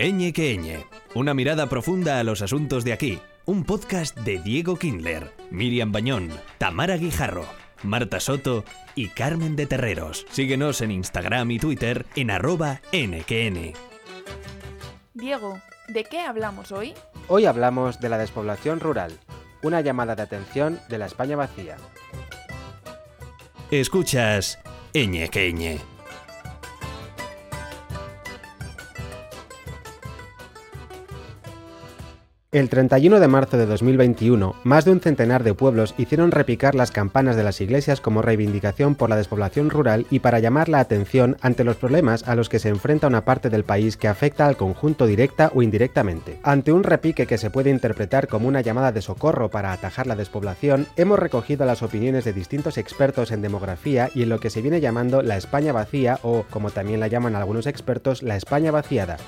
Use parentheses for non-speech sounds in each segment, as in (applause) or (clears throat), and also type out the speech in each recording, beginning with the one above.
Eñe que Eñe, una mirada profunda a los asuntos de aquí. Un podcast de Diego Kindler, Miriam Bañón, Tamara Guijarro, Marta Soto y Carmen de Terreros. Síguenos en Instagram y Twitter en arroba nqn. Diego, ¿de qué hablamos hoy? Hoy hablamos de la despoblación rural, una llamada de atención de la España vacía. Escuchas Eñe que Eñe. El 31 de marzo de 2021, más de un centenar de pueblos hicieron repicar las campanas de las iglesias como reivindicación por la despoblación rural y para llamar la atención ante los problemas a los que se enfrenta una parte del país que afecta al conjunto directa o indirectamente. Ante un repique que se puede interpretar como una llamada de socorro para atajar la despoblación, hemos recogido las opiniones de distintos expertos en demografía y en lo que se viene llamando la España vacía o, como también la llaman algunos expertos, la España vaciada.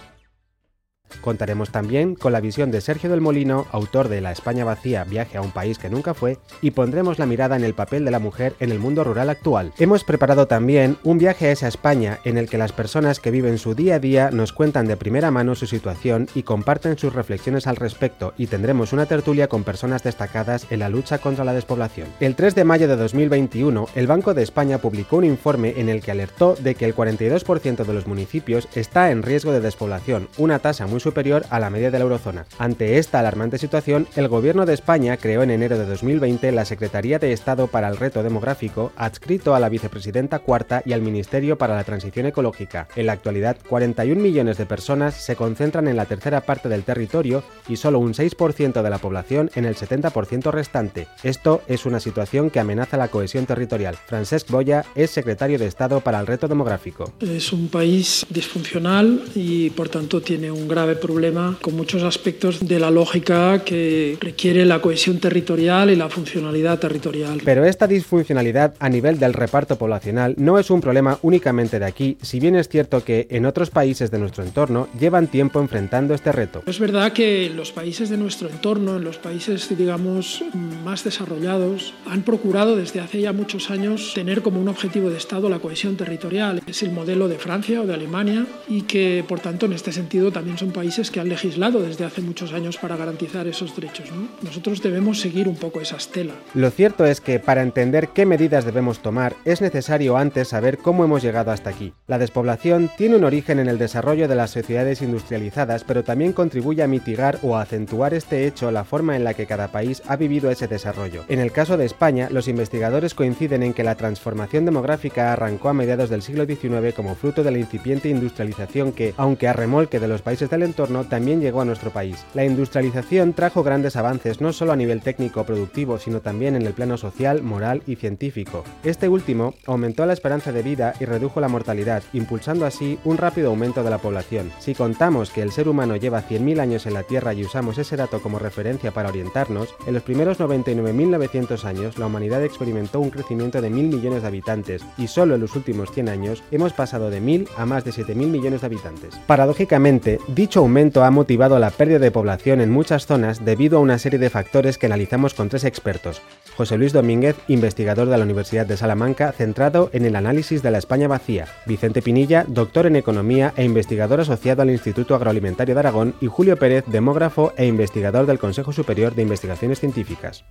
Contaremos también con la visión de Sergio del Molino, autor de La España vacía, viaje a un país que nunca fue, y pondremos la mirada en el papel de la mujer en el mundo rural actual. Hemos preparado también un viaje a esa España en el que las personas que viven su día a día nos cuentan de primera mano su situación y comparten sus reflexiones al respecto, y tendremos una tertulia con personas destacadas en la lucha contra la despoblación. El 3 de mayo de 2021, el Banco de España publicó un informe en el que alertó de que el 42% de los municipios está en riesgo de despoblación, una tasa muy superior a la media de la eurozona. Ante esta alarmante situación, el Gobierno de España creó en enero de 2020 la Secretaría de Estado para el Reto Demográfico, adscrito a la Vicepresidenta Cuarta y al Ministerio para la Transición Ecológica. En la actualidad, 41 millones de personas se concentran en la tercera parte del territorio y solo un 6% de la población en el 70% restante. Esto es una situación que amenaza la cohesión territorial. Francesc Boya es secretario de Estado para el Reto Demográfico. Es un país disfuncional y por tanto tiene un grave problema con muchos aspectos de la lógica que requiere la cohesión territorial y la funcionalidad territorial. Pero esta disfuncionalidad a nivel del reparto poblacional no es un problema únicamente de aquí, si bien es cierto que en otros países de nuestro entorno llevan tiempo enfrentando este reto. Es verdad que en los países de nuestro entorno, en los países digamos más desarrollados, han procurado desde hace ya muchos años tener como un objetivo de Estado la cohesión territorial. Es el modelo de Francia o de Alemania y que por tanto en este sentido también son países que han legislado desde hace muchos años para garantizar esos derechos. ¿no? Nosotros debemos seguir un poco esa estela. Lo cierto es que para entender qué medidas debemos tomar es necesario antes saber cómo hemos llegado hasta aquí. La despoblación tiene un origen en el desarrollo de las sociedades industrializadas, pero también contribuye a mitigar o acentuar este hecho la forma en la que cada país ha vivido ese desarrollo. En el caso de España, los investigadores coinciden en que la transformación demográfica arrancó a mediados del siglo XIX como fruto de la incipiente industrialización que, aunque a remolque de los países del entorno, también llegó a nuestro país. La industrialización trajo grandes avances no solo a nivel técnico productivo, sino también en el plano social, moral y científico. Este último aumentó la esperanza de vida y redujo la mortalidad, impulsando así un rápido aumento de la población. Si contamos que el ser humano lleva 100.000 años en la Tierra y usamos ese dato como referencia para orientarnos, en los primeros 99.900 años la humanidad experimentó un crecimiento de 1.000 millones de habitantes y solo en los últimos 100 años hemos pasado de 1.000 a más de 7.000 millones de habitantes. Paradójicamente, dicho aumento ha motivado la pérdida de población en muchas zonas debido a una serie de factores que analizamos con tres expertos. José Luis Domínguez, investigador de la Universidad de Salamanca, centrado en el análisis de la España vacía. Vicente Pinilla, doctor en economía e investigador asociado al Instituto Agroalimentario de Aragón. Y Julio Pérez, demógrafo e investigador del Consejo Superior de Investigaciones Científicas.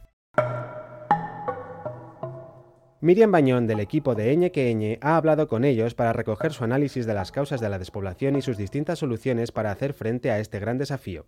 Miriam Bañón del equipo de Eñe que Eñe ha hablado con ellos para recoger su análisis de las causas de la despoblación y sus distintas soluciones para hacer frente a este gran desafío.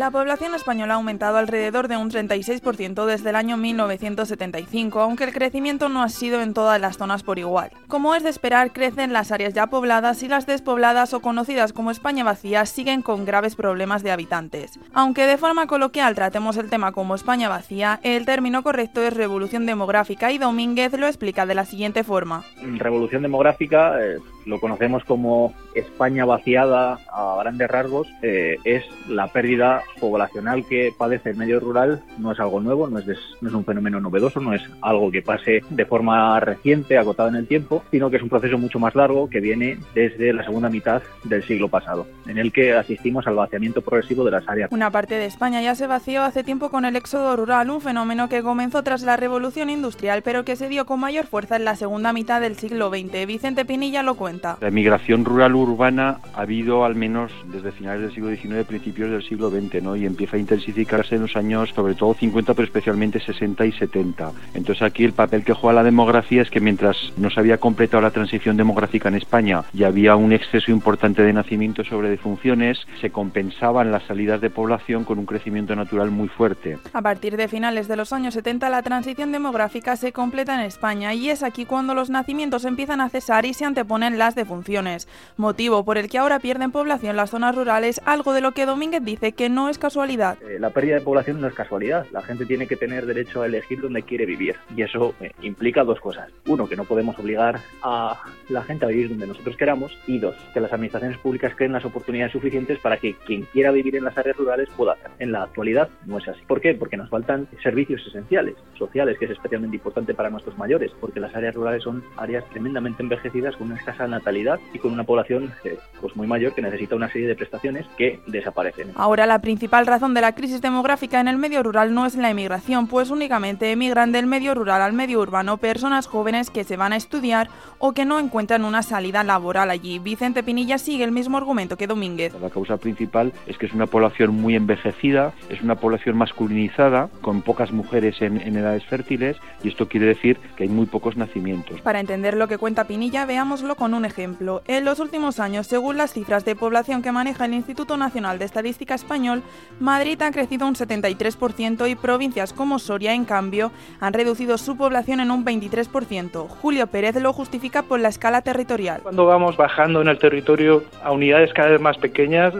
La población española ha aumentado alrededor de un 36% desde el año 1975, aunque el crecimiento no ha sido en todas las zonas por igual. Como es de esperar, crecen las áreas ya pobladas y las despobladas o conocidas como España vacía siguen con graves problemas de habitantes. Aunque de forma coloquial tratemos el tema como España vacía, el término correcto es revolución demográfica y Domínguez lo explica de la siguiente forma. Revolución demográfica eh, lo conocemos como España vaciada a grandes rasgos, eh, es la pérdida poblacional que padece el medio rural, no es algo nuevo, no es, des, no es un fenómeno novedoso, no es algo que pase de forma reciente, acotada en el tiempo, sino que es un proceso mucho más largo que viene desde la segunda mitad del siglo pasado, en el que asistimos al vaciamiento progresivo de las áreas. Una parte de España ya se vació hace tiempo con el éxodo rural, un fenómeno que comenzó tras la revolución industrial, pero que se dio con mayor fuerza en la segunda mitad del siglo XX. Vicente Pinilla lo cuenta. Cuenta. La migración rural-urbana ha habido al menos desde finales del siglo XIX, principios del siglo XX, ¿no? y empieza a intensificarse en los años, sobre todo 50, pero especialmente 60 y 70. Entonces aquí el papel que juega la demografía es que mientras no se había completado la transición demográfica en España y había un exceso importante de nacimientos sobre defunciones, se compensaban las salidas de población con un crecimiento natural muy fuerte. A partir de finales de los años 70 la transición demográfica se completa en España y es aquí cuando los nacimientos empiezan a cesar y se anteponen las defunciones, motivo por el que ahora pierden población las zonas rurales, algo de lo que Domínguez dice que no es casualidad. Eh, la pérdida de población no es casualidad, la gente tiene que tener derecho a elegir dónde quiere vivir y eso eh, implica dos cosas. Uno, que no podemos obligar a la gente a vivir donde nosotros queramos y dos, que las administraciones públicas creen las oportunidades suficientes para que quien quiera vivir en las áreas rurales pueda hacer. En la actualidad no es así. ¿Por qué? Porque nos faltan servicios esenciales, sociales, que es especialmente importante para nuestros mayores, porque las áreas rurales son áreas tremendamente envejecidas con una escasa natalidad y con una población eh, pues muy mayor que necesita una serie de prestaciones que desaparecen. Ahora la principal razón de la crisis demográfica en el medio rural no es la emigración, pues únicamente emigran del medio rural al medio urbano personas jóvenes que se van a estudiar o que no encuentran una salida laboral allí. Vicente Pinilla sigue el mismo argumento que Domínguez. La causa principal es que es una población muy envejecida, es una población masculinizada, con pocas mujeres en, en edades fértiles, y esto quiere decir que hay muy pocos nacimientos. Para entender lo que cuenta Pinilla, veámoslo con un ejemplo. En los últimos años, según las cifras de población que maneja el Instituto Nacional de Estadística Español, Madrid ha crecido un 73% y provincias como Soria, en cambio, han reducido su población en un 23%. Julio Pérez lo justifica por la escala territorial. Cuando vamos bajando en el territorio a unidades cada vez más pequeñas,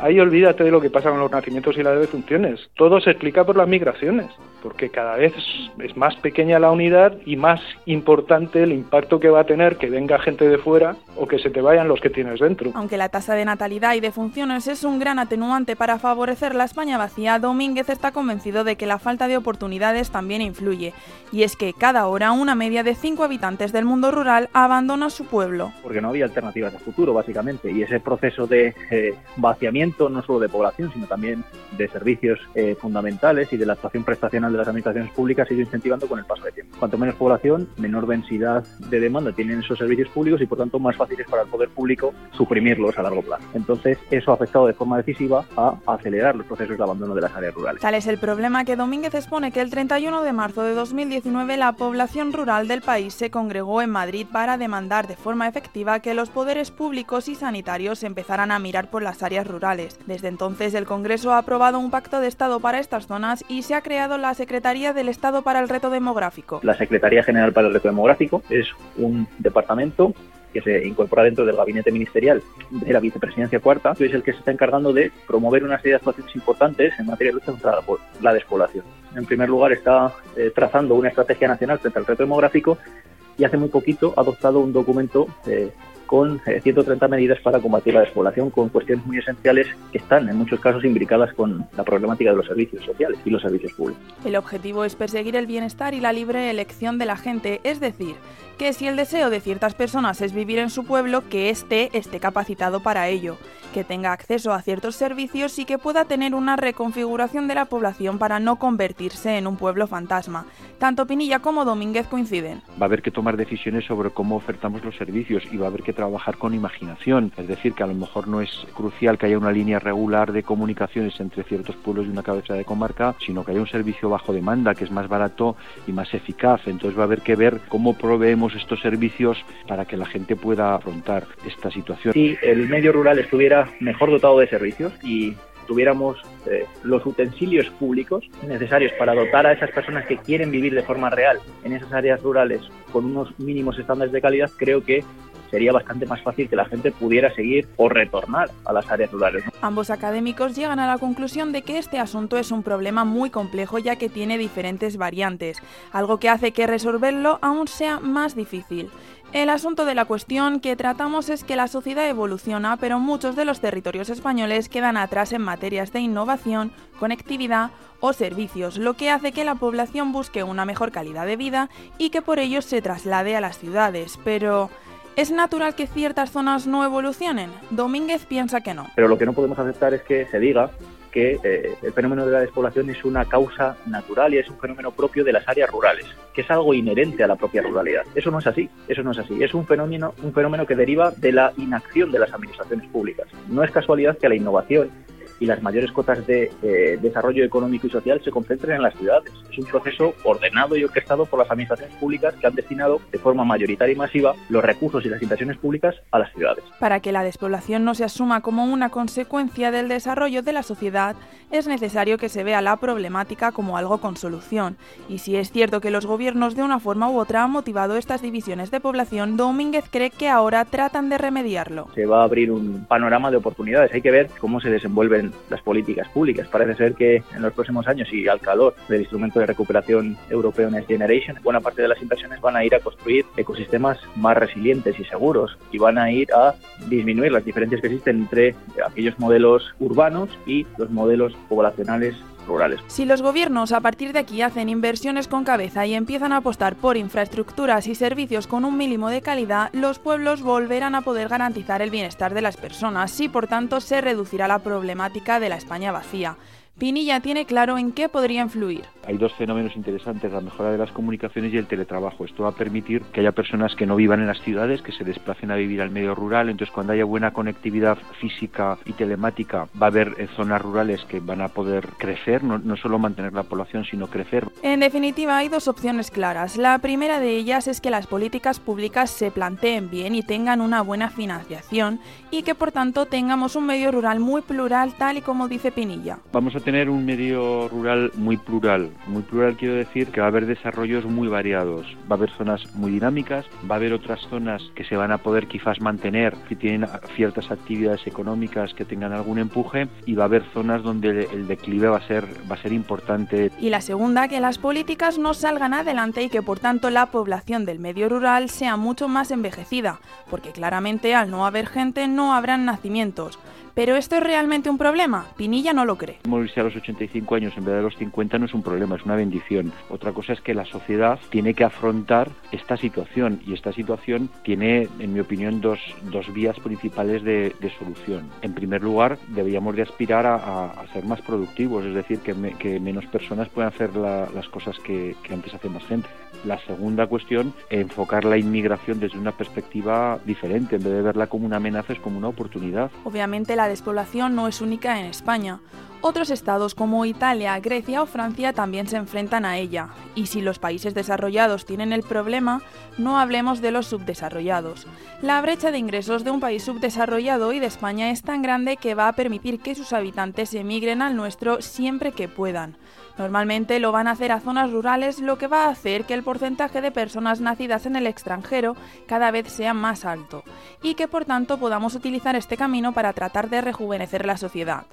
ahí olvídate de lo que pasa con los nacimientos y las defunciones. Todo se explica por las migraciones, porque cada vez es más pequeña la unidad y más importante el impacto que va a tener que venga gente de fuera o que se te vayan los que tienes dentro. Aunque la tasa de natalidad y defunciones es un gran atenuante para favorecer la España vacía, Domínguez está convencido de que la falta de oportunidades también influye. Y es que cada hora una media de 5 habitantes del mundo rural abandona su pueblo. Porque no había alternativas de futuro, básicamente, y ese proceso de eh, vaciamiento no solo de población, sino también de servicios eh, fundamentales y de la actuación prestacional de las administraciones públicas ha ido incentivando con el paso del tiempo. Cuanto menos población, menor densidad de demanda tienen esos servicios públicos y por tanto más fáciles para el poder público suprimirlos a largo plazo. Entonces, eso ha afectado de forma decisiva a acelerar los procesos de abandono de las áreas rurales. Tal es el problema que Domínguez expone que el 31 de marzo de 2019 la población rural del país se congregó en Madrid para demandar de forma efectiva que los poderes públicos y sanitarios empezaran a mirar por las áreas rurales. Desde entonces el Congreso ha aprobado un pacto de Estado para estas zonas y se ha creado la Secretaría del Estado para el Reto Demográfico. La Secretaría General para el Reto Demográfico es un departamento que se incorpora dentro del gabinete ministerial de la vicepresidencia cuarta, que es el que se está encargando de promover una serie de actuaciones importantes en materia de lucha contra la despoblación. En primer lugar, está eh, trazando una estrategia nacional frente al reto demográfico y hace muy poquito ha adoptado un documento eh, con eh, 130 medidas para combatir la despoblación, con cuestiones muy esenciales que están en muchos casos imbricadas con la problemática de los servicios sociales y los servicios públicos. El objetivo es perseguir el bienestar y la libre elección de la gente, es decir, que si el deseo de ciertas personas es vivir en su pueblo, que éste esté capacitado para ello, que tenga acceso a ciertos servicios y que pueda tener una reconfiguración de la población para no convertirse en un pueblo fantasma. Tanto Pinilla como Domínguez coinciden. Va a haber que tomar decisiones sobre cómo ofertamos los servicios y va a haber que trabajar con imaginación, es decir, que a lo mejor no es crucial que haya una línea regular de comunicaciones entre ciertos pueblos y una cabeza de comarca, sino que haya un servicio bajo demanda que es más barato y más eficaz. Entonces va a haber que ver cómo proveemos estos servicios para que la gente pueda afrontar esta situación. Si el medio rural estuviera mejor dotado de servicios y tuviéramos eh, los utensilios públicos necesarios para dotar a esas personas que quieren vivir de forma real en esas áreas rurales con unos mínimos estándares de calidad, creo que sería bastante más fácil que la gente pudiera seguir o retornar a las áreas rurales. Ambos académicos llegan a la conclusión de que este asunto es un problema muy complejo ya que tiene diferentes variantes, algo que hace que resolverlo aún sea más difícil. El asunto de la cuestión que tratamos es que la sociedad evoluciona, pero muchos de los territorios españoles quedan atrás en materias de innovación, conectividad o servicios, lo que hace que la población busque una mejor calidad de vida y que por ello se traslade a las ciudades. Pero, ¿Es natural que ciertas zonas no evolucionen? Domínguez piensa que no. Pero lo que no podemos aceptar es que se diga que eh, el fenómeno de la despoblación es una causa natural y es un fenómeno propio de las áreas rurales, que es algo inherente a la propia ruralidad. Eso no es así, eso no es así. Es un fenómeno, un fenómeno que deriva de la inacción de las administraciones públicas. No es casualidad que la innovación y las mayores cotas de eh, desarrollo económico y social se concentren en las ciudades. Es un proceso ordenado y orquestado por las administraciones públicas que han destinado de forma mayoritaria y masiva los recursos y las inversiones públicas a las ciudades. Para que la despoblación no se asuma como una consecuencia del desarrollo de la sociedad, es necesario que se vea la problemática como algo con solución. Y si es cierto que los gobiernos de una forma u otra han motivado estas divisiones de población, Domínguez cree que ahora tratan de remediarlo. Se va a abrir un panorama de oportunidades. Hay que ver cómo se desenvuelven las políticas públicas. Parece ser que en los próximos años y al calor del instrumento de recuperación europeo Next Generation, buena parte de las inversiones van a ir a construir ecosistemas más resilientes y seguros y van a ir a disminuir las diferencias que existen entre aquellos modelos urbanos y los modelos poblacionales Si los gobiernos a partir de aquí hacen inversiones con cabeza y empiezan a apostar por infraestructuras y servicios con un mínimo de calidad, los pueblos volverán a poder garantizar el bienestar de las personas y por tanto se reducirá la problemática de la España vacía. Pinilla tiene claro en qué podría influir. Hay dos fenómenos interesantes, la mejora de las comunicaciones y el teletrabajo. Esto va a permitir que haya personas que no vivan en las ciudades, que se desplacen a vivir al medio rural. Entonces, cuando haya buena conectividad física y telemática, va a haber eh, zonas rurales que van a poder crecer, no, no solo mantener la población, sino crecer. En definitiva, hay dos opciones claras. La primera de ellas es que las políticas públicas se planteen bien y tengan una buena financiación y que por tanto tengamos un medio rural muy plural, tal y como dice Pinilla. Vamos a tener un medio rural muy plural. Muy plural quiero decir que va a haber desarrollos muy variados. Va a haber zonas muy dinámicas, va a haber otras zonas que se van a poder quizás mantener, que tienen ciertas actividades económicas que tengan algún empuje, y va a haber zonas donde el declive va a ser, va a ser importante. Y la segunda, que las políticas no salgan adelante y que por tanto la población del medio rural sea mucho más envejecida, porque claramente al no haber gente no habrán nacimientos. ¿Pero esto es realmente un problema? Pinilla no lo cree. Morirse a los 85 años en vez de los 50 no es un problema, es una bendición. Otra cosa es que la sociedad tiene que afrontar esta situación y esta situación tiene, en mi opinión, dos, dos vías principales de, de, solución. En primer lugar, deberíamos de aspirar a, a, ser más productivos, es decir, que, me, que menos personas puedan hacer la, las cosas que, que antes hace más gente. La segunda cuestión, enfocar la inmigración desde una perspectiva diferente, en vez de verla como una amenaza, es como una oportunidad. Obviamente la despoblación no es única en España. Otros estados como Italia, Grecia o Francia también se enfrentan a ella. Y si los países desarrollados tienen el problema, no hablemos de los subdesarrollados. La brecha de ingresos de un país subdesarrollado y de España es tan grande que va a permitir que sus habitantes emigren al nuestro siempre que puedan. Normalmente lo van a hacer a zonas rurales, lo que va a hacer que el porcentaje de personas nacidas en el extranjero cada vez sea más alto y que por tanto podamos utilizar este camino para tratar de rejuvenecer la sociedad.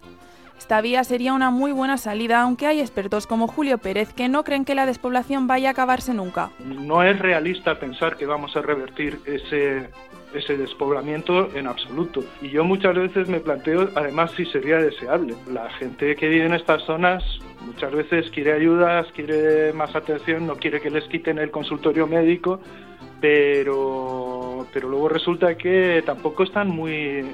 Esta vía sería una muy buena salida, aunque hay expertos como Julio Pérez que no creen que la despoblación vaya a acabarse nunca. No es realista pensar que vamos a revertir ese, ese despoblamiento en absoluto. Y yo muchas veces me planteo, además, si sería deseable. La gente que vive en estas zonas muchas veces quiere ayudas, quiere más atención, no quiere que les quiten el consultorio médico, pero, pero luego resulta que tampoco están muy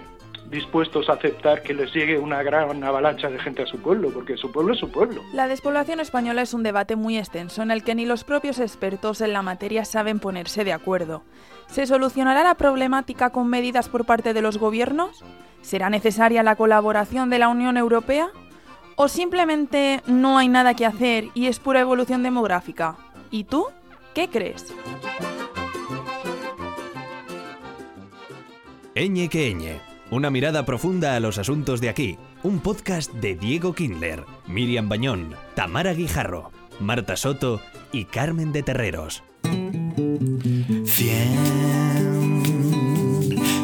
dispuestos a aceptar que les llegue una gran avalancha de gente a su pueblo, porque su pueblo es su pueblo. La despoblación española es un debate muy extenso en el que ni los propios expertos en la materia saben ponerse de acuerdo. ¿Se solucionará la problemática con medidas por parte de los gobiernos? ¿Será necesaria la colaboración de la Unión Europea? ¿O simplemente no hay nada que hacer y es pura evolución demográfica? ¿Y tú? ¿Qué crees? Eñe que Eñe. Una mirada profunda a los asuntos de aquí. Un podcast de Diego Kindler, Miriam Bañón, Tamara Guijarro, Marta Soto y Carmen de Terreros. Cien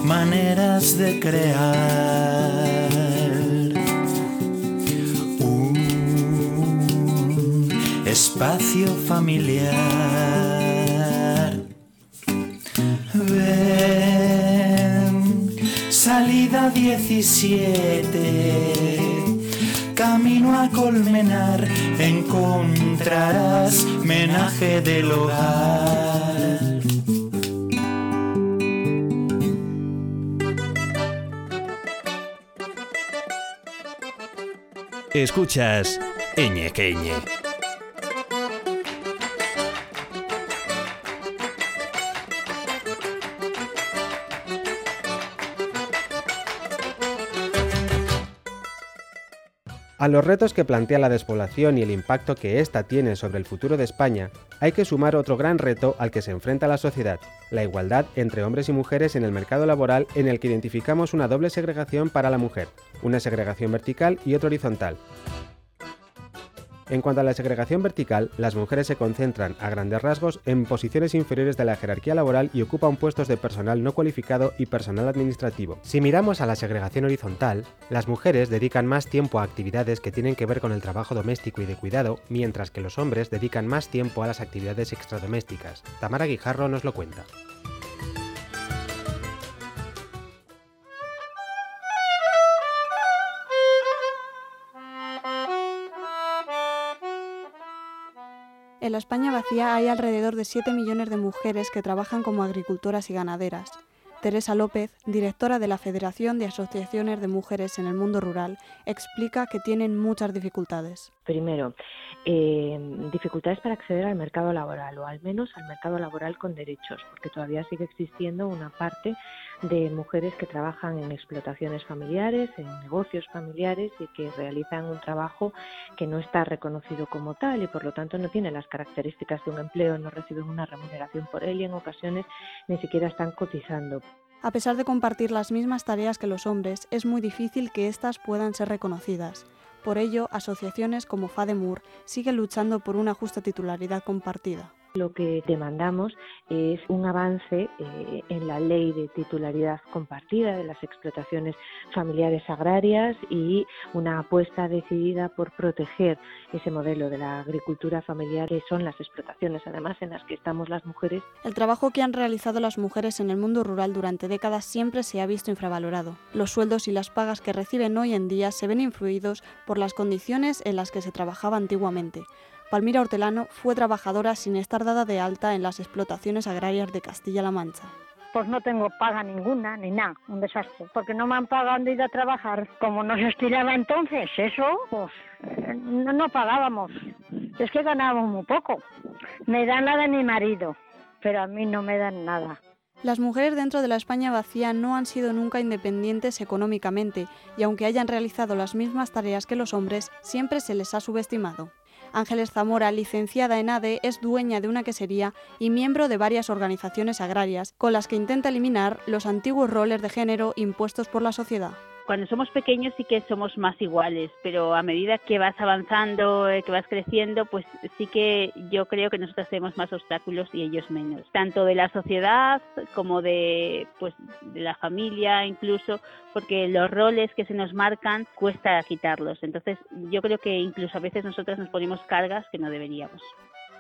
maneras de crear un espacio familiar. Salida 17. Camino a Colmenar encontrarás menaje del hogar. Escuchas Eñequeñe. A los retos que plantea la despoblación y el impacto que ésta tiene sobre el futuro de España, hay que sumar otro gran reto al que se enfrenta la sociedad, la igualdad entre hombres y mujeres en el mercado laboral en el que identificamos una doble segregación para la mujer, una segregación vertical y otra horizontal. En cuanto a la segregación vertical, las mujeres se concentran, a grandes rasgos, en posiciones inferiores de la jerarquía laboral y ocupan puestos de personal no cualificado y personal administrativo. Si miramos a la segregación horizontal, las mujeres dedican más tiempo a actividades que tienen que ver con el trabajo doméstico y de cuidado, mientras que los hombres dedican más tiempo a las actividades extradomésticas. Tamara Guijarro nos lo cuenta. En la España vacía hay alrededor de 7 millones de mujeres que trabajan como agricultoras y ganaderas. Teresa López, directora de la Federación de Asociaciones de Mujeres en el Mundo Rural, explica que tienen muchas dificultades. Primero, eh, dificultades para acceder al mercado laboral o al menos al mercado laboral con derechos, porque todavía sigue existiendo una parte de mujeres que trabajan en explotaciones familiares, en negocios familiares y que realizan un trabajo que no está reconocido como tal y por lo tanto no tiene las características de un empleo, no reciben una remuneración por él y en ocasiones ni siquiera están cotizando. A pesar de compartir las mismas tareas que los hombres, es muy difícil que éstas puedan ser reconocidas. Por ello, asociaciones como FADEMUR siguen luchando por una justa titularidad compartida. Lo que demandamos es un avance eh, en la ley de titularidad compartida de las explotaciones familiares agrarias y una apuesta decidida por proteger ese modelo de la agricultura familiar que son las explotaciones, además en las que estamos las mujeres. El trabajo que han realizado las mujeres en el mundo rural durante décadas siempre se ha visto infravalorado. Los sueldos y las pagas que reciben hoy en día se ven influidos por las condiciones en las que se trabajaba antiguamente. Palmira Hortelano fue trabajadora sin estar dada de alta en las explotaciones agrarias de Castilla-La Mancha. Pues no tengo paga ninguna, ni nada, un desastre, porque no me han pagado de ir a trabajar. Como nos estiraba entonces, eso, pues no, no pagábamos. Es que ganábamos muy poco. Me dan la de mi marido, pero a mí no me dan nada. Las mujeres dentro de la España vacía no han sido nunca independientes económicamente y aunque hayan realizado las mismas tareas que los hombres, siempre se les ha subestimado. Ángeles Zamora, licenciada en ADE, es dueña de una quesería y miembro de varias organizaciones agrarias con las que intenta eliminar los antiguos roles de género impuestos por la sociedad cuando somos pequeños sí que somos más iguales, pero a medida que vas avanzando, eh, que vas creciendo, pues sí que yo creo que nosotros tenemos más obstáculos y ellos menos, tanto de la sociedad como de pues de la familia incluso, porque los roles que se nos marcan cuesta quitarlos. Entonces, yo creo que incluso a veces nosotros nos ponemos cargas que no deberíamos.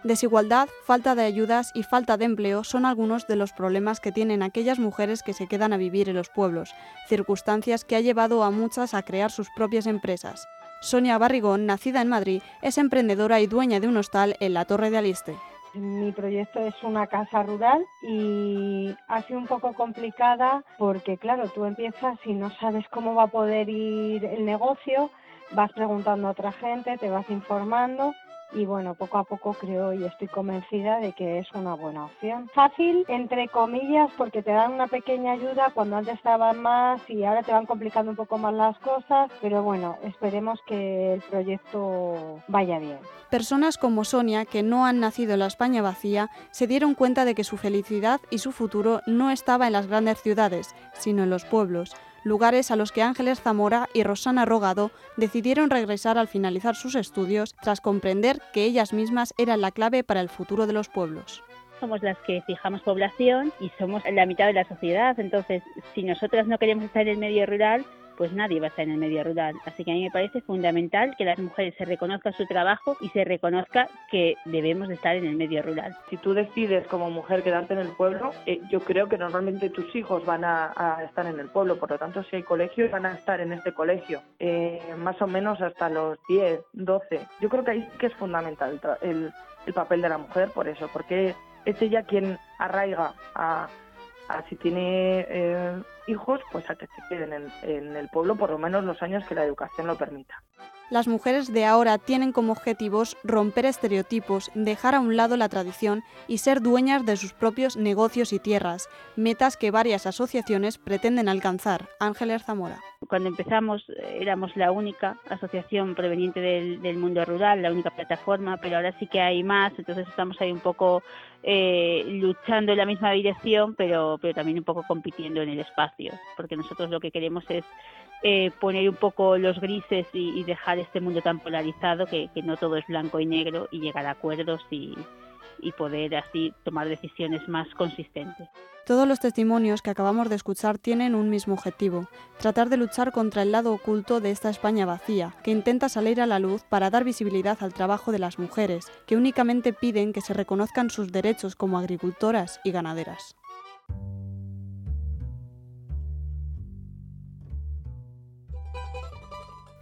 Desigualdad, falta de ayudas y falta de empleo son algunos de los problemas que tienen aquellas mujeres que se quedan a vivir en los pueblos, circunstancias que ha llevado a muchas a crear sus propias empresas. Sonia Barrigón, nacida en Madrid, es emprendedora y dueña de un hostal en la Torre de Aliste. Mi proyecto es una casa rural y ha sido un poco complicada porque, claro, tú empiezas y no sabes cómo va a poder ir el negocio, vas preguntando a otra gente, te vas informando y bueno, poco a poco creo y estoy convencida de que es una buena opción. Fácil, entre comillas, porque te dan una pequeña ayuda cuando antes estaban más y ahora te van complicando un poco más las cosas, pero bueno, esperemos que el proyecto vaya bien. Personas como Sonia, que no han nacido en la España vacía, se dieron cuenta de que su felicidad y su futuro no estaba en las grandes ciudades, sino en los pueblos lugares a los que Ángeles Zamora y Rosana Rogado decidieron regresar al finalizar sus estudios tras comprender que ellas mismas eran la clave para el futuro de los pueblos somos las que fijamos población y somos la mitad de la sociedad. Entonces, si nosotras no queremos estar en el medio rural, pues nadie va a estar en el medio rural. Así que a mí me parece fundamental que las mujeres se reconozcan su trabajo y se reconozca que debemos de estar en el medio rural. Si tú decides como mujer quedarte en el pueblo, eh, yo creo que normalmente tus hijos van a, estar en el pueblo, por lo tanto si hay colegios van a estar en este colegio, eh, más o menos hasta los 10, 12. Yo creo que ahí es fundamental el, el papel de la mujer por eso, porque es ella quien arraiga a si tiene eh, hijos, pues a que se queden en, en el pueblo por lo menos los años que la educación lo permita. Las mujeres de ahora tienen como objetivos romper estereotipos, dejar a un lado la tradición y ser dueñas de sus propios negocios y tierras, metas que varias asociaciones pretenden alcanzar. Ángeles Zamora. Cuando empezamos éramos la única asociación proveniente del, mundo rural, la única plataforma, pero ahora sí que hay más, entonces estamos ahí un poco eh, luchando en la misma dirección, pero, pero también un poco compitiendo en el espacio, porque nosotros lo que queremos es eh, poner un poco los grises y, dejar este mundo tan polarizado que, no todo es blanco y negro y llegar a acuerdos y, poder así tomar decisiones más consistentes. Todos los testimonios que acabamos de escuchar tienen un mismo objetivo, tratar de luchar contra el lado oculto de esta España vacía, que intenta salir a la luz para dar visibilidad al trabajo de las mujeres, que únicamente piden que se reconozcan sus derechos como agricultoras y ganaderas.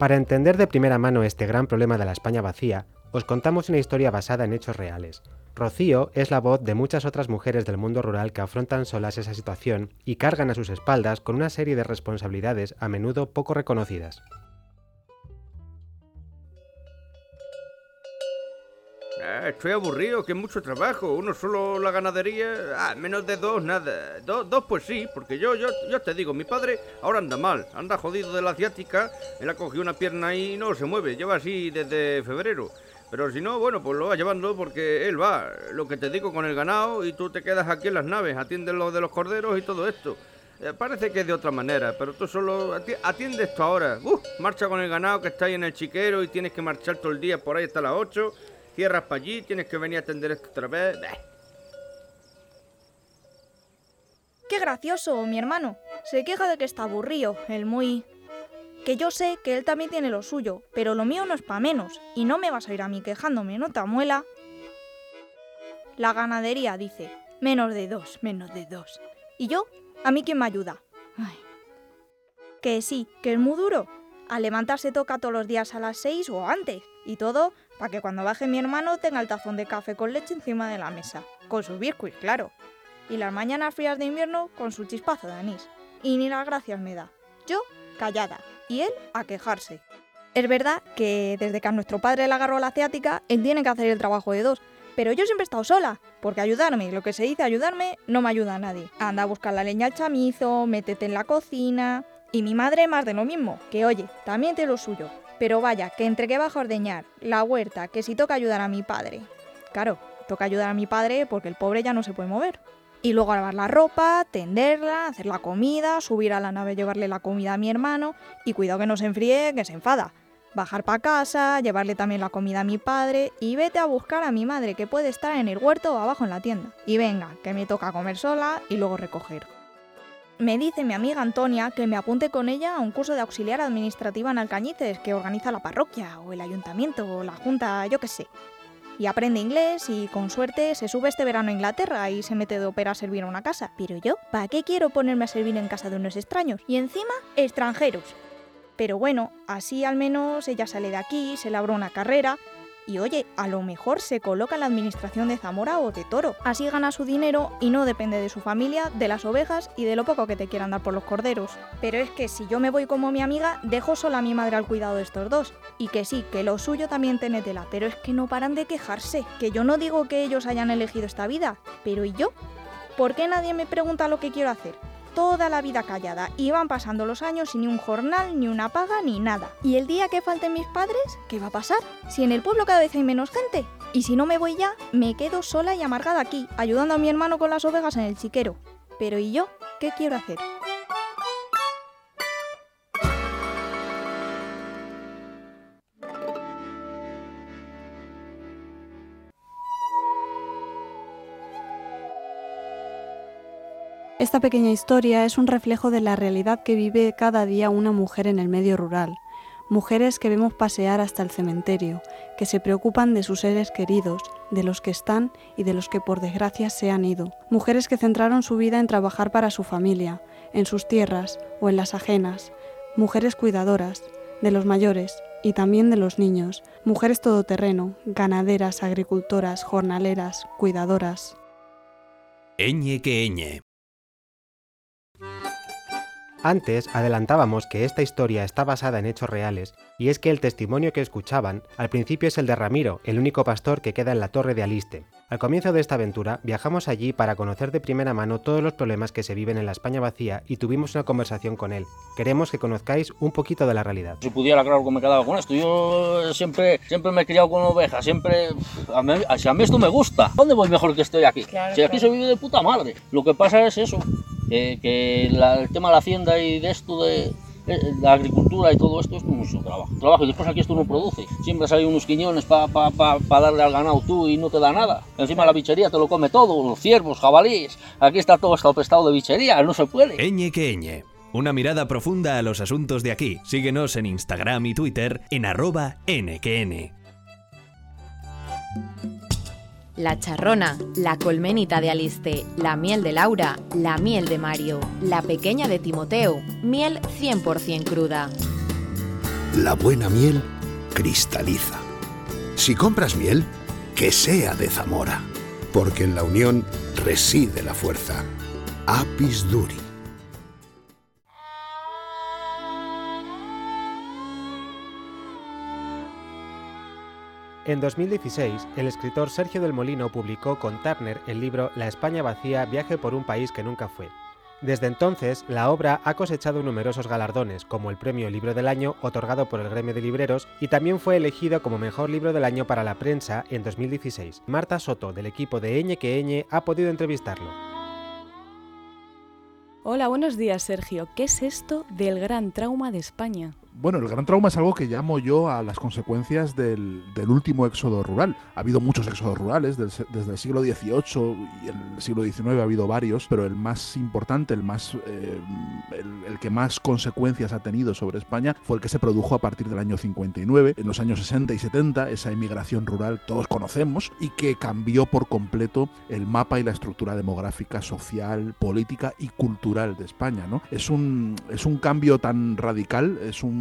Para entender de primera mano este gran problema de la España vacía, os contamos una historia basada en hechos reales. Rocío es la voz de muchas otras mujeres del mundo rural que afrontan solas esa situación y cargan a sus espaldas con una serie de responsabilidades a menudo poco reconocidas. Ah, estoy aburrido, que mucho trabajo. Uno solo la ganadería. Ah, menos de dos, nada. dos pues sí, porque yo, yo, yo te digo, mi padre ahora anda mal, anda jodido de la ciática. Él ha cogido una pierna y no se mueve, lleva así desde febrero. Pero si no, bueno, pues lo va llevando porque él va. Lo que te digo con el ganado y tú te quedas aquí en las naves, atiendes lo de los corderos y todo esto. Eh, parece que es de otra manera, pero tú solo atiende esto ahora. Uh, marcha con el ganado que está ahí en el chiquero y tienes que marchar todo el día por ahí hasta las 8 Cierras para allí, tienes que venir a atender esto otra vez. Qué gracioso, mi hermano. Se queja de que está aburrido, el muy... Que yo sé que él también tiene lo suyo, pero lo mío no es para menos, y no me vas a ir a mí quejándome, ¿no te amuela? La ganadería dice, menos de dos, menos de dos. ¿Y yo? ¿A mí quién me ayuda? Que sí, que es muy duro. A levantarse toca todos los días a las seis o antes, y todo para que cuando baje mi hermano tenga el tazón de café con leche encima de la mesa, con su biscuit, claro. Y las mañanas frías de invierno con su chispazo de anís. Y ni las gracias me da. Yo, callada, y él a quejarse. Es verdad que desde que a nuestro padre le agarró la ciática, él tiene que hacer el trabajo de dos. Pero yo siempre he estado sola, porque ayudarme, lo que se dice ayudarme, no me ayuda a nadie. Anda a buscar la leña al chamizo, métete en la cocina. Y mi madre más de lo mismo, que oye, también tiene lo suyo, pero vaya, que entre que bajo a ordeñar, la huerta, que si toca ayudar a mi padre. Claro, toca ayudar a mi padre porque el pobre ya no se puede mover. Y luego lavar la ropa, tenderla, hacer la comida, subir a la nave, llevarle la comida a mi hermano y cuidado que no se enfríe, que se enfada. Bajar para casa, llevarle también la comida a mi padre y vete a buscar a mi madre que puede estar en el huerto o abajo en la tienda. Y venga, que me toca comer sola y luego recoger. Me dice mi amiga Antonia que me apunte con ella a un curso de auxiliar administrativa en Alcañices que organiza la parroquia o el ayuntamiento o la junta, yo qué sé. Y aprende inglés y con suerte se sube este verano a Inglaterra y se mete de ópera a servir a una casa. Pero yo, ¿para qué quiero ponerme a servir en casa de unos extraños? Y encima, extranjeros. Pero bueno, así al menos ella sale de aquí, se labra una carrera y oye, a lo mejor se coloca en la administración de Zamora o de Toro. Así gana su dinero y no depende de su familia, de las ovejas y de lo poco que te quieran dar por los corderos. Pero es que si yo me voy como mi amiga, dejo sola a mi madre al cuidado de estos dos. Y que sí, que lo suyo también tiene tela, pero es que no paran de quejarse. Que yo no digo que ellos hayan elegido esta vida, pero ¿y yo? ¿Por qué nadie me pregunta lo que quiero hacer? Toda la vida callada y van pasando los años sin ni un jornal, ni una paga, ni nada. ¿Y el día que falten mis padres, qué va a pasar? Si en el pueblo cada vez hay menos gente. Y si no me voy ya, me quedo sola y amargada aquí, ayudando a mi hermano con las ovejas en el chiquero. Pero ¿y yo? ¿Qué quiero hacer? Esta pequeña historia es un reflejo de la realidad que vive cada día una mujer en el medio rural. Mujeres que vemos pasear hasta el cementerio, que se preocupan de sus seres queridos, de los que están y de los que por desgracia se han ido. Mujeres que centraron su vida en trabajar para su familia, en sus tierras o en las ajenas. Mujeres cuidadoras, de los mayores y también de los niños. Mujeres todoterreno, ganaderas, agricultoras, jornaleras, cuidadoras. Eñe que eñe. Antes adelantábamos que esta historia está basada en hechos reales, y es que el testimonio que escuchaban al principio es el de Ramiro, el único pastor que queda en la torre de Aliste. Al comienzo de esta aventura viajamos allí para conocer de primera mano todos los problemas que se viven en la España vacía y tuvimos una conversación con él. Queremos que conozcáis un poquito de la realidad. Si pudiera, claro que me quedaba con esto. Yo siempre, siempre me he criado con ovejas, siempre... A mí, si a mí esto me gusta. ¿Dónde voy mejor que estoy aquí? Claro, si aquí claro. se vive de puta madre. Lo que pasa es eso, que, que la- el tema de la hacienda y de esto de eh, la agricultura y todo esto es mucho trabajo. Trabajo y después aquí esto no produce. Siempre hay unos quiñones para pa, pa, darle al ganado tú y no te da nada. Encima la bichería te lo come todo, los ciervos, jabalíes. Aquí está todo estado de bichería, no se puede. Eñe que Eñe. Una mirada profunda a los asuntos de aquí. Síguenos en Instagram y Twitter en arroba nqn. La charrona, la colmenita de Aliste, la miel de Laura, la miel de Mario, la pequeña de Timoteo, miel 100% cruda. La buena miel cristaliza. Si compras miel, que sea de Zamora, porque en la unión reside la fuerza. Apis Duri. En 2016, el escritor Sergio del Molino publicó con Turner el libro La España vacía, viaje por un país que nunca fue. Desde entonces, la obra ha cosechado numerosos galardones, como el Premio Libro del Año otorgado por el Gremio de Libreros, y también fue elegido como Mejor Libro del Año para la prensa en 2016. Marta Soto, del equipo de Eñe que Eñe, ha podido entrevistarlo. Hola, buenos días, Sergio. ¿Qué es esto del gran trauma de España? Bueno, el gran trauma es algo que llamo yo a las consecuencias del, del último éxodo rural. Ha habido muchos éxodos rurales desde el siglo XVIII y el siglo XIX ha habido varios, pero el más importante, el más eh, el, el que más consecuencias ha tenido sobre España fue el que se produjo a partir del año 59, en los años 60 y 70, esa emigración rural todos conocemos y que cambió por completo el mapa y la estructura demográfica, social, política y cultural de España. ¿no? Es, un, es un cambio tan radical, es un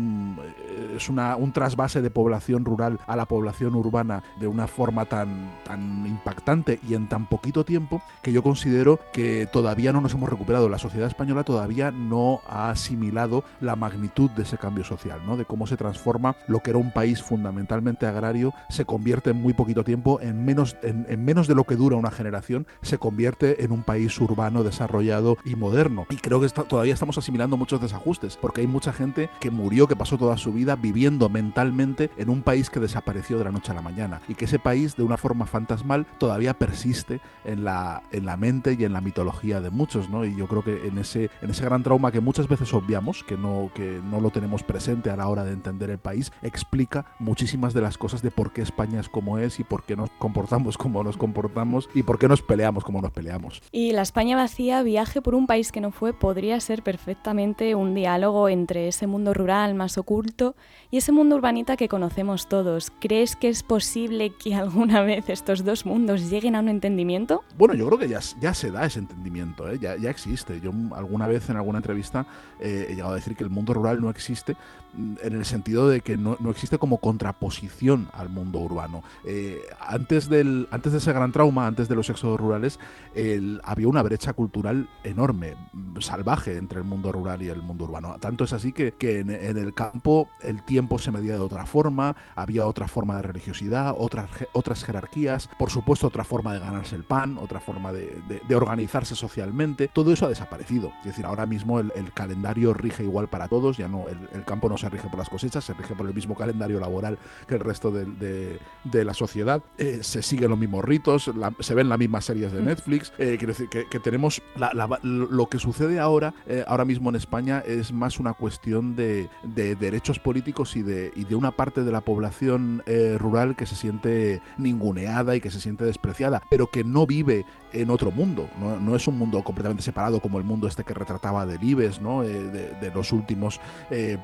es una, un trasvase de población rural a la población urbana de una forma tan, tan impactante y en tan poquito tiempo que yo considero que todavía no nos hemos recuperado. La sociedad española todavía no ha asimilado la magnitud de ese cambio social, ¿no? de cómo se transforma lo que era un país fundamentalmente agrario, se convierte en muy poquito tiempo, en menos, en, en menos de lo que dura una generación, se convierte en un país urbano, desarrollado y moderno. Y creo que todavía estamos asimilando muchos desajustes, porque hay mucha gente que murió, que pasó toda su vida viviendo mentalmente en un país que desapareció de la noche a la mañana y que ese país de una forma fantasmal todavía persiste en la, en la mente y en la mitología de muchos, ¿no? Y yo creo que en ese, en ese gran trauma que muchas veces obviamos, que no, que no lo tenemos presente a la hora de entender el país, explica muchísimas de las cosas de por qué España es como es y por qué nos comportamos como nos comportamos y por qué nos peleamos como nos peleamos. Y la España vacía, viaje por un país que no fue, podría ser perfectamente un diálogo entre ese mundo rural más oculto y ese mundo urbanita que conocemos todos. ¿Crees que es posible que (laughs) alguna vez estos dos mundos lleguen a un entendimiento? Bueno, yo creo que ya, ya se da ese entendimiento, ¿eh? ya, ya existe. Yo alguna vez en alguna entrevista eh, he llegado a decir que el mundo rural no existe en el sentido de que no, no existe como contraposición al mundo urbano. Eh, antes, del, antes de ese gran trauma, antes de los éxodos rurales, el- había una brecha cultural enorme, mm, salvaje entre el mundo rural y el mundo urbano. Tanto es así que, que en, el campo el tiempo se medía de otra forma, había otra forma de religiosidad, otras, otras jerarquías, por supuesto otra forma de ganarse el pan, otra forma de, de- organizarse socialmente. Todo eso ha desaparecido. Es decir, ahora mismo el, calendario rige igual para todos, ya no, el campo no se rige por las cosechas, se rige por el mismo calendario laboral que el resto de, de- de la sociedad. Eh, se siguen los mismos ritos, la- se ven las mismas series de Mm. Netflix. Eh, quiero decir que, que tenemos la- la- lo que sucede ahora, eh, ahora mismo en España es más una cuestión de, de derechos políticos y de, y de una parte de la población rural que se siente ninguneada y que se siente despreciada, pero que no vive en otro mundo. No, no es un mundo completamente separado como el mundo este que retrataba Delibes, ¿no? De, de los últimos eh,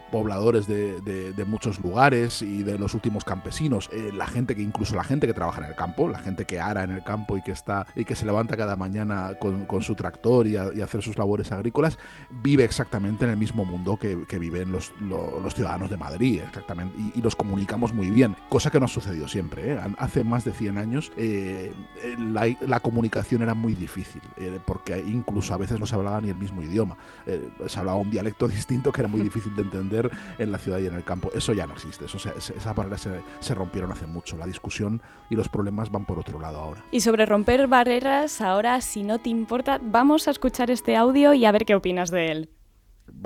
de, de- de muchos lugares y de los últimos campesinos. Eh, la gente que incluso la gente que trabaja en el campo, la gente que ara en el campo y que está y que se levanta cada mañana con, con su tractor y a, y hacer sus labores agrícolas, vive exactamente en el mismo mundo que, viven los, los, ciudadanos de Madrid, exactamente, y, los comunicamos muy bien, cosa que no ha sucedido siempre. ¿eh? Hace más de 100 años eh, la, comunicación era muy difícil, porque incluso a veces no se hablaba ni el mismo idioma, se hablaba un dialecto (laughs) distinto que era muy (laughs) difícil de entender en la ciudad y en el campo. Eso ya no existe, eso esa barrera se, se rompieron hace mucho, la discusión y los problemas van por otro lado ahora. Y sobre romper barreras, ahora si no te importa, vamos a escuchar este audio y a ver qué opinas de él.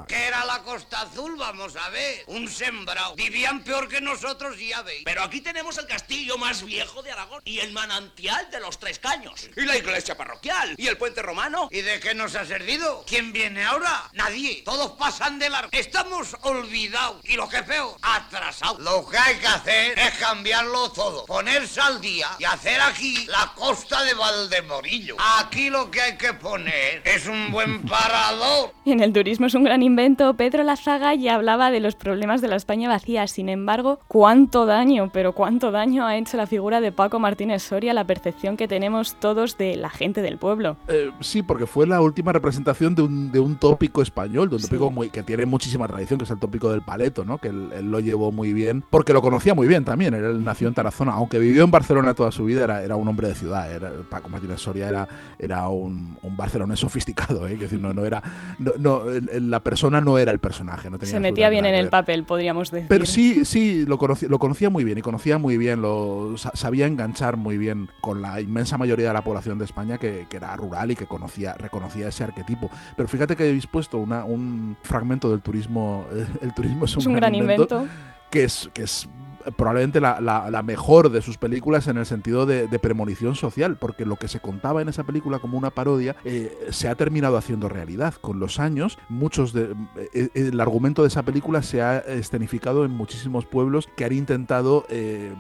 ¿Qué era la Costa Azul? Vamos a ver. Un sembrado. Vivían peor que nosotros, ya veis. Pero aquí tenemos el castillo más viejo de Aragón. Y el manantial de los Tres Caños. Y la iglesia parroquial. Y el puente romano. ¿Y de qué nos ha servido? ¿Quién viene ahora? Nadie. Todos pasan de largo. Estamos olvidados. Y lo que es peor, atrasados. Lo que hay que hacer es cambiarlo todo. Ponerse al día y hacer aquí la costa de Valdemorillo. Aquí lo que hay que poner es un buen parador. En el turismo es un gran invento, Pedro Lazaga ya hablaba de los problemas de la España vacía. Sin embargo, ¿cuánto daño, pero cuánto daño ha hecho la figura de Paco Martínez Soria la percepción que tenemos todos de la gente del pueblo? Eh, sí, porque fue la última representación de un, de un tópico español, de un tópico muy, que tiene muchísima tradición, que es el tópico del paleto, ¿no? que él, lo llevó muy bien, porque lo conocía muy bien también. Él nació en Tarazona, aunque vivió en Barcelona toda su vida, era, era un hombre de ciudad. Era, Paco Martínez Soria era, era un, un barcelonés sofisticado, ¿eh? decir, no, no era. No, no, la persona no era el personaje. No tenía Se metía bien en el papel, podríamos decir. Pero sí, sí, lo conocía, lo conocía muy bien y conocía muy bien, lo sabía enganchar muy bien con la inmensa mayoría de la población de España que, era rural y que conocía, reconocía ese arquetipo. Pero fíjate que habéis puesto una, un fragmento del turismo. (laughs) El turismo es un, gran, invento, que es, que es probablemente la, la, mejor de sus películas en el sentido de, premonición social, porque lo que se contaba en esa película como una parodia eh, se ha terminado haciendo realidad. Con los años, muchos de, eh, eh, el argumento de esa película se ha escenificado en muchísimos pueblos que han intentado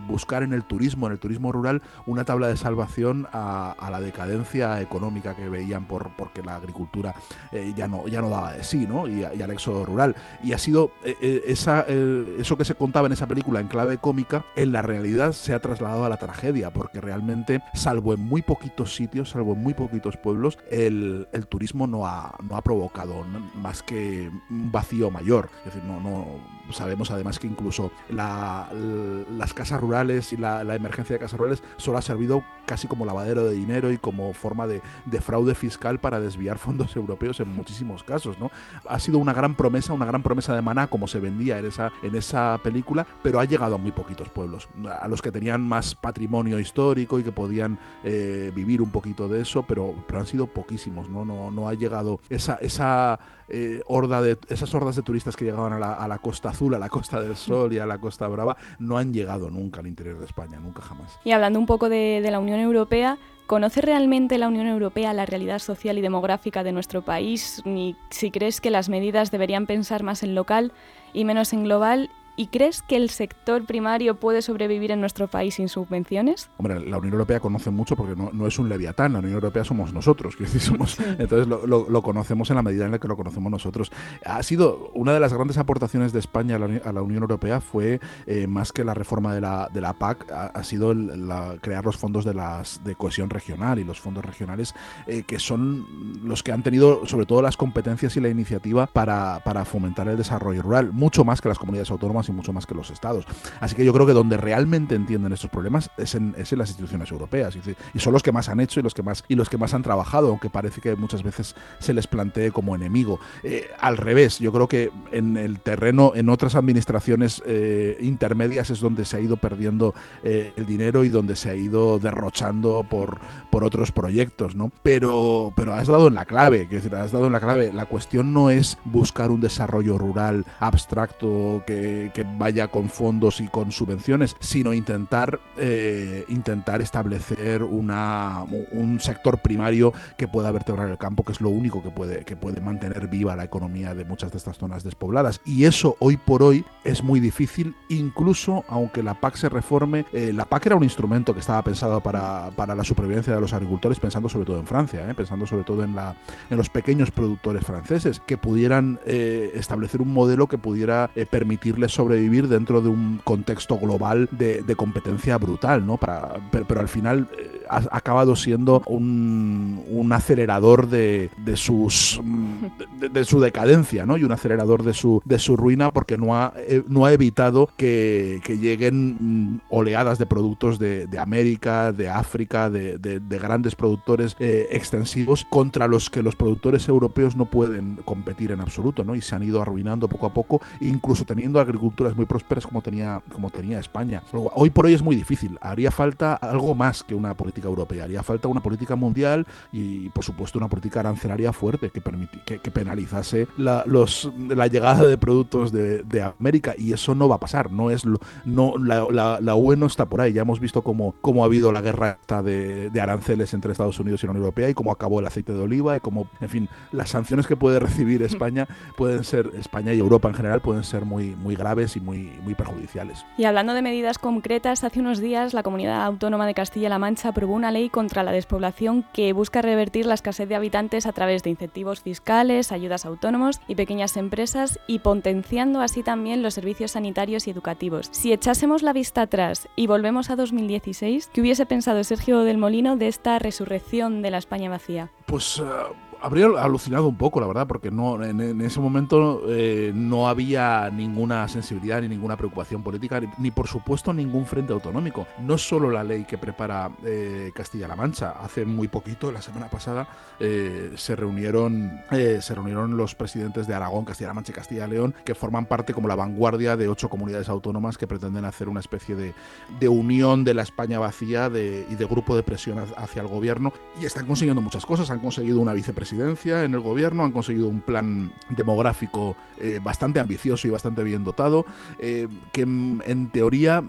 buscar en el turismo, en el turismo rural, una tabla de salvación a, la decadencia económica que veían por porque la agricultura ya no ya no daba de sí, ¿no? Y, y al éxodo rural. Y ha sido esa, eso que se contaba en esa película en clave cómica, en la realidad se ha trasladado a la tragedia, porque realmente, salvo en muy poquitos sitios, salvo en muy poquitos pueblos, el, turismo no ha, no ha provocado más que un vacío mayor. Es decir, no, no sabemos además que incluso las casas rurales y la, emergencia de casas rurales solo ha servido casi como lavadero de dinero y como forma de, fraude fiscal para desviar (laughs) fondos europeos en muchísimos casos. ¿no? Ha sido una gran promesa, una gran promesa de maná como se vendía en esa, en esa película, pero ha llegado a muy poquitos pueblos, a los que tenían más patrimonio histórico y que podían eh, vivir un poquito de eso, pero, pero han sido poquísimos, ¿no? No, no ha llegado esa, esa eh, horda de, esas hordas de turistas que llegaban a la, a la, Costa Azul, a la Costa del Sol y a la Costa Brava, no han llegado nunca al interior de España, nunca jamás. Y hablando un poco de, de la Unión Europea, ¿Conoce realmente la Unión Europea la realidad social y demográfica de nuestro país? ¿Ni si crees que las medidas deberían pensar más en local y menos en global? ¿Y crees que el sector primario puede sobrevivir en nuestro país sin subvenciones? Hombre, la Unión Europea conoce mucho porque no, es un leviatán, la Unión Europea somos nosotros, (laughs) que somos, entonces lo, conocemos en la medida en la que lo conocemos nosotros. Ha sido una de las grandes aportaciones de España a la, Unión Europea fue eh, más que la reforma de la, de la PAC, ha, sido crear los fondos de, las, de cohesión regional y los fondos regionales eh, que son los que han tenido sobre todo las competencias y la iniciativa para, para fomentar el desarrollo rural, mucho más que las comunidades autónomas mucho más que los estados. Así que yo creo que donde realmente entienden estos problemas es en, las instituciones europeas y, son los que más han hecho y los que más y los que más han trabajado, aunque parece que muchas veces se les plantee como enemigo. Eh, al revés, yo creo que en el terreno, en otras administraciones eh, intermedias es donde se ha ido perdiendo eh, el dinero y donde se ha ido derrochando por, por otros proyectos, ¿no? Pero, pero has dado en la clave, que has dado en la clave. La cuestión no es buscar un desarrollo rural abstracto que vaya con fondos y con subvenciones, sino intentar, eh, intentar establecer una, un sector primario que pueda vertebrar el campo, que es lo único que puede, que puede mantener viva la economía de muchas de estas zonas despobladas. Y eso hoy por hoy es muy difícil, incluso aunque la PAC se reforme. Eh, la PAC era un instrumento que estaba pensado para, para, la supervivencia de los agricultores, pensando sobre todo en Francia, eh, pensando sobre todo en, la, en los pequeños productores franceses, que pudieran establecer un modelo que pudiera permitirles sobre sobrevivir dentro de un contexto global de, competencia brutal, ¿no? Para, pero, al final eh, ha acabado siendo un, un acelerador de, de sus de, su decadencia, ¿no? Y un acelerador de su de su ruina porque no ha, eh, no ha evitado que, que lleguen mm, oleadas de productos de, de América, de África, de, de- de grandes productores eh, extensivos contra los que los productores europeos no pueden competir en absoluto, ¿no? Y se han ido arruinando poco a poco, incluso teniendo agriculturas muy prósperas como tenía, como tenía España. Hoy por hoy es muy difícil. Haría falta algo más que una política europea. Haría falta una política mundial y, por supuesto, una política arancelaria fuerte que, permiti- que, que penalizase la, los, la llegada de productos de, de América. Y eso no va a pasar. No es lo- no, la, la- la UE no está por ahí. Ya hemos visto cómo, cómo ha habido la guerra de, de aranceles entre Estados Unidos y la Unión Europea y cómo acabó el aceite de oliva y cómo, en fin, las sanciones que puede recibir España (laughs) pueden ser, España y Europa en general, pueden ser muy, muy graves y muy, muy perjudiciales. Y hablando de medidas concretas, hace unos días la Comunidad Autónoma de Castilla-La Mancha aprobó una ley contra la despoblación que busca revertir la escasez de habitantes a través de incentivos fiscales, ayudas a autónomos y pequeñas empresas y potenciando así también los servicios sanitarios y educativos. Si echásemos la vista atrás y volvemos a 2016, ¿qué hubiese pensado Sergio del Molino de esta resurrección de la España vacía? Pues eh, habría alucinado un poco, la verdad, porque no en, en ese momento eh, no había ninguna sensibilidad ni ninguna preocupación política, ni, por supuesto ningún frente autonómico. No solo la ley que prepara eh, Castilla-La Mancha. Hace muy poquito, la semana pasada, eh, se reunieron se reunieron los presidentes de Aragón, Castilla-La Mancha y Castilla-León, que forman parte como la vanguardia de ocho comunidades autónomas que pretenden hacer una especie de, de unión de la España vacía de, y de grupo de presión hacia el gobierno. Y están consiguiendo muchas cosas. Han conseguido una en el gobierno, han conseguido un plan demográfico eh, bastante ambicioso y bastante bien dotado, eh, que en teoría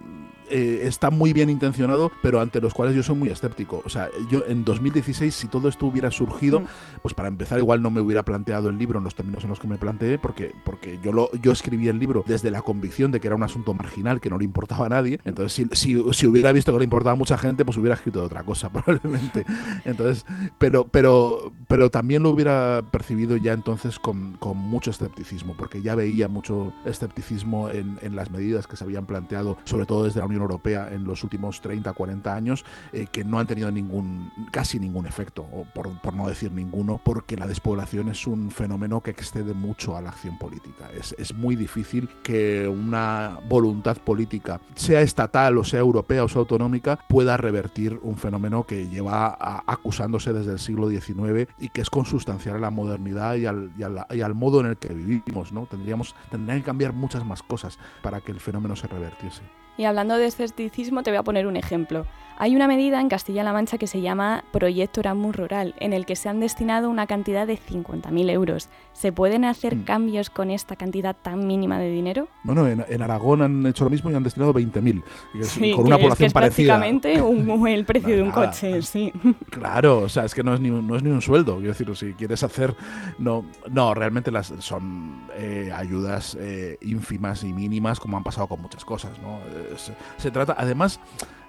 eh, está muy bien intencionado, pero ante los cuales yo soy muy escéptico. O sea, yo en 2016, si todo esto hubiera surgido, mm. pues para empezar, igual no me hubiera planteado el libro en los términos en los que me planteé, porque, porque yo, lo, yo escribí el libro desde la convicción de que era un asunto marginal, que no le importaba a nadie. Entonces, si, si, si hubiera visto que le importaba a mucha gente, pues hubiera escrito de otra cosa, (laughs) probablemente. Entonces, pero, pero, pero también lo hubiera percibido ya entonces con, con mucho escepticismo, porque ya veía mucho escepticismo en, en las medidas que se habían planteado, sobre todo desde la Unión Europea en los últimos 30, 40 años, eh, que no han tenido ningún, casi ningún efecto, o por, por, no decir ninguno, porque la despoblación es un fenómeno que excede mucho a la acción política. Es, es muy difícil que una voluntad política, sea estatal o sea europea o sea autonómica, pueda revertir un fenómeno que lleva acusándose desde el siglo XIX y que es consustancial a la modernidad y al, y al, y al modo en el que vivimos. ¿no? Tendríamos, tendrían que cambiar muchas más cosas para que el fenómeno se revertiese. Y hablando de escepticismo, te voy a poner un ejemplo. Hay una medida en Castilla-La Mancha que se llama Proyecto Erasmus Rural, en el que se han destinado una cantidad de 50.000 euros. ¿Se pueden hacer mm. cambios con esta cantidad tan mínima de dinero? Bueno, en, en Aragón han hecho lo mismo y han destinado 20.000. Sí, con una que población es que es parecida. prácticamente (laughs) un, el precio de un coche, sí. Claro, o sea, es que no es ni, un, no es ni un sueldo. Quiero decir, si quieres hacer. No, no realmente las son eh, ayudas eh, ínfimas y mínimas, como han pasado con muchas cosas, ¿no? Se, se trata, además,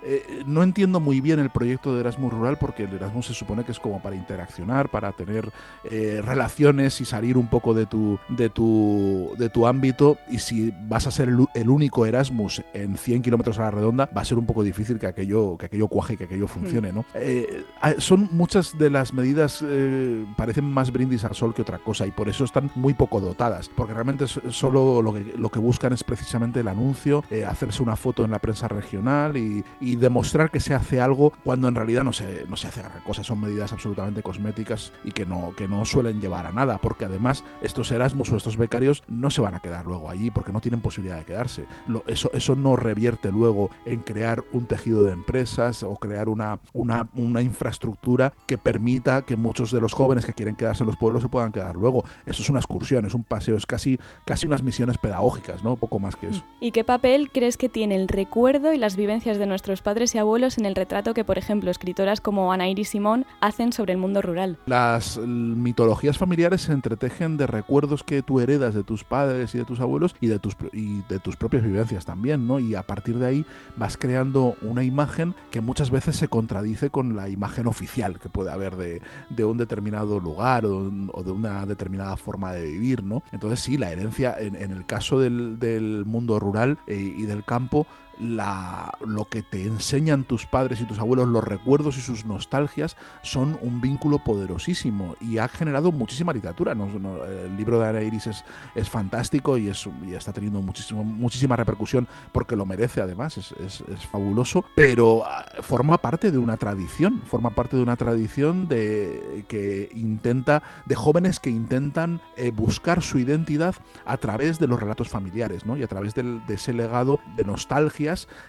eh, no entiendo muy bien el proyecto de Erasmus Rural porque el Erasmus se supone que es como para interaccionar, para tener eh, relaciones y salir un poco de tu, de, tu, de tu ámbito. Y si vas a ser el, el único Erasmus en 100 kilómetros a la redonda, va a ser un poco difícil que aquello, que aquello cuaje, que aquello funcione. ¿no? Eh, son muchas de las medidas, eh, parecen más brindis al sol que otra cosa y por eso están muy poco dotadas, porque realmente solo lo que, lo que buscan es precisamente el anuncio, hacerse una foto en la prensa regional y, y, demostrar que se hace algo cuando en realidad no se, no se hace gran cosa, son medidas absolutamente cosméticas y que no, que no suelen llevar a nada, porque además estos Erasmus o estos becarios no se van a quedar luego allí porque no tienen posibilidad de quedarse. Lo, eso, eso no revierte luego en crear un tejido de empresas o crear una, una, una infraestructura que permita que muchos de los jóvenes que quieren quedarse en los pueblos se puedan quedar luego. Eso es una excursión, es un paseo, es casi, casi unas misiones pedagógicas, ¿no? Poco más que eso. ¿Y qué papel crees que tiene el recuerdo y las vivencias de nuestros padres y abuelos en el retrato que, por ejemplo, escritoras como Ana Iris Simón hacen sobre el mundo rural? Las mitologías familiares se entretejen de recuerdos que tú heredas de tus padres y de tus abuelos y de tus, y de tus propias vivencias también, ¿no? Y a partir de ahí vas creando una imagen que muchas veces se contradice con la imagen oficial que puede haber de, de un determinado lugar o, de una determinada forma de vivir, ¿no? Entonces sí, la herencia en, en el caso del, del mundo rural eh, y del campo la, lo que te enseñan tus padres y tus abuelos, los recuerdos y sus nostalgias, son un vínculo poderosísimo y ha generado muchísima literatura. el libro de Ana Iris es, fantástico y, es, y está teniendo muchísimo, muchísima repercusión porque lo merece además, es, fabuloso, pero ah, forma parte de una tradición, forma parte de una tradición de, que intenta, de jóvenes que intentan eh, buscar su identidad a través de los relatos familiares ¿no? y a través de ese legado de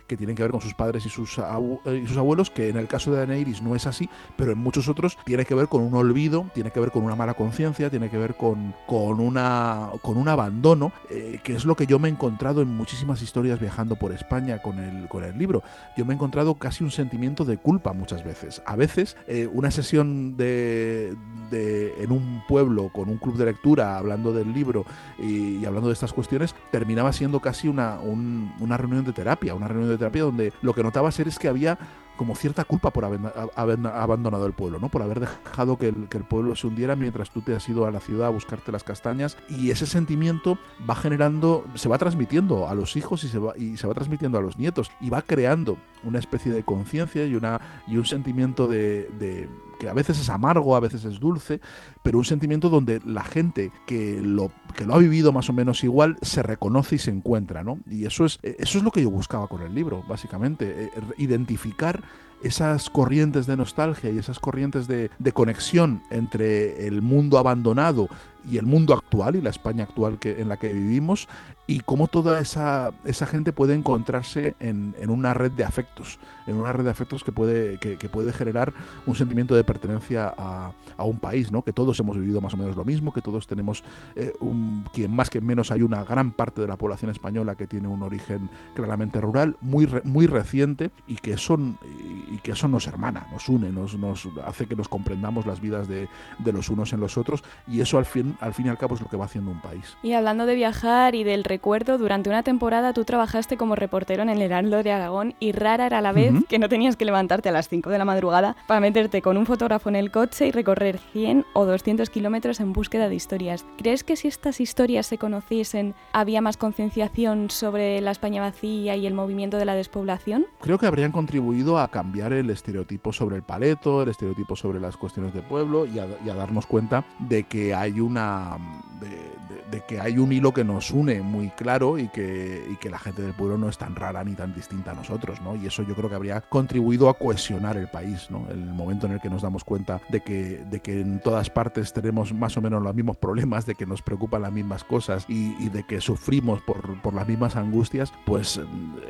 que tienen que ver con sus padres y sus, eh, y sus abuelos, que en el caso de Aneiris no es así, pero en muchos otros tiene que ver con un olvido, tiene que ver con una mala conciencia, tiene que ver con, con, una, con un abandono, eh, que es lo que yo me he encontrado en muchísimas historias viajando por España con el, con el libro. Yo me he encontrado casi un sentimiento de culpa muchas veces. A veces una sesión de, de, en un pueblo con un club de lectura hablando del libro y, hablando de estas cuestiones, terminaba siendo casi una, una reunión de terapia, una reunión de terapia donde lo que notaba ser es que había como cierta culpa por haber, abandonado el pueblo, ¿no? Por haber dejado que el, que el, pueblo se hundiera mientras tú te has ido a la ciudad a buscarte las castañas. Y ese sentimiento va generando, se va transmitiendo a los hijos y se va, y se va transmitiendo a los nietos. Y va creando una especie de conciencia y, una, y un sentimiento de, que a veces es amargo, a veces es dulce, pero un sentimiento donde la gente que lo, que lo ha vivido más o menos igual se reconoce y se encuentra, ¿no? Y eso es, eso es lo que yo buscaba con el libro, básicamente, eh, identificar esas corrientes de nostalgia y esas corrientes de, conexión entre el mundo abandonado y el mundo actual y la España actual que, en la que vivimos y cómo toda esa, esa gente puede encontrarse en, en, una red de afectos, en una red de afectos que puede, que, puede generar un sentimiento de pertenencia a, a, un país, ¿no? que todos hemos vivido más o menos lo mismo, que todos tenemos, eh, un, quien más que menos hay una gran parte de la población española que tiene un origen claramente rural, muy, muy reciente y que, son, y que eso nos hermana, nos une, nos, nos hace que nos comprendamos las vidas de, de los unos en los otros y eso al fin al fin y al cabo es lo que va haciendo un país. Y hablando de viajar y del recuerdo, durante una temporada tú trabajaste como reportero en el Heraldo de Aragón y rara era la vez que no tenías que levantarte a las 5 de la madrugada para meterte con un fotógrafo en el coche y recorrer 100 o 200 kilómetros en búsqueda de historias. ¿Crees que si estas historias se conociesen había más concienciación sobre la España vacía y el movimiento de la despoblación? Creo que habrían contribuido a cambiar el estereotipo sobre el paleto, el estereotipo sobre las cuestiones de pueblo y a, y a darnos cuenta de que hay una de, que hay un hilo que nos une muy claro y que, y que la gente del pueblo no es tan rara ni tan distinta a nosotros, ¿no? Y eso yo creo que habría contribuido a cohesionar el país, ¿no? El momento en el que nos damos cuenta de que, de que en todas partes tenemos más o menos los mismos problemas, de que nos preocupan las mismas cosas y, de que sufrimos por, por, las mismas angustias, pues